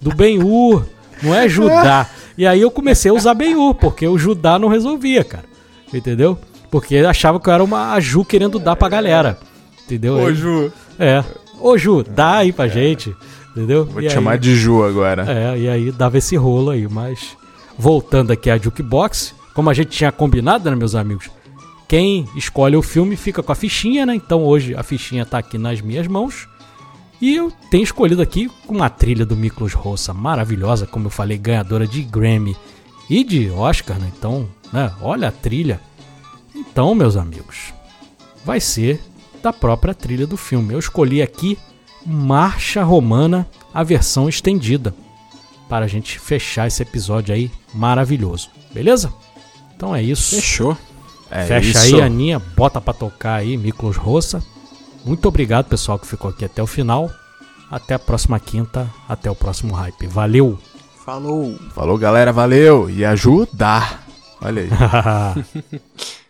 Do Ben-Ur, não é Judá. E aí eu comecei a usar Ben-Ur, porque o Judá não resolvia, cara. Entendeu? Porque achava que eu era uma a Ju querendo dar pra galera. Entendeu? Ô, Ju. É. Ô, Ju, dá aí pra gente. Entendeu? Vou E te chamar aí- de Ju agora. É, e aí dava esse rolo aí, mas. Voltando aqui à Jukebox, como a gente tinha combinado, né, meus amigos? Quem escolhe o filme fica com a fichinha, né? Então hoje a fichinha tá aqui nas minhas mãos. E eu tenho escolhido aqui com uma trilha do Miklos Roça maravilhosa, como eu falei, ganhadora de Grammy e de Oscar, né? Então, né? Olha a trilha. Então, meus amigos, vai ser da própria trilha do filme. Eu escolhi aqui Marcha Romana, a versão estendida, para a gente fechar esse episódio aí maravilhoso. Beleza? Então é isso. Fechou. É Fecha isso. aí, Aninha, bota pra tocar aí, Miklos Roça. Muito obrigado, pessoal, que ficou aqui até o final. Até a próxima quinta, até o próximo hype. Valeu! Falou. Falou, galera. Valeu. E ajudar. Olha aí.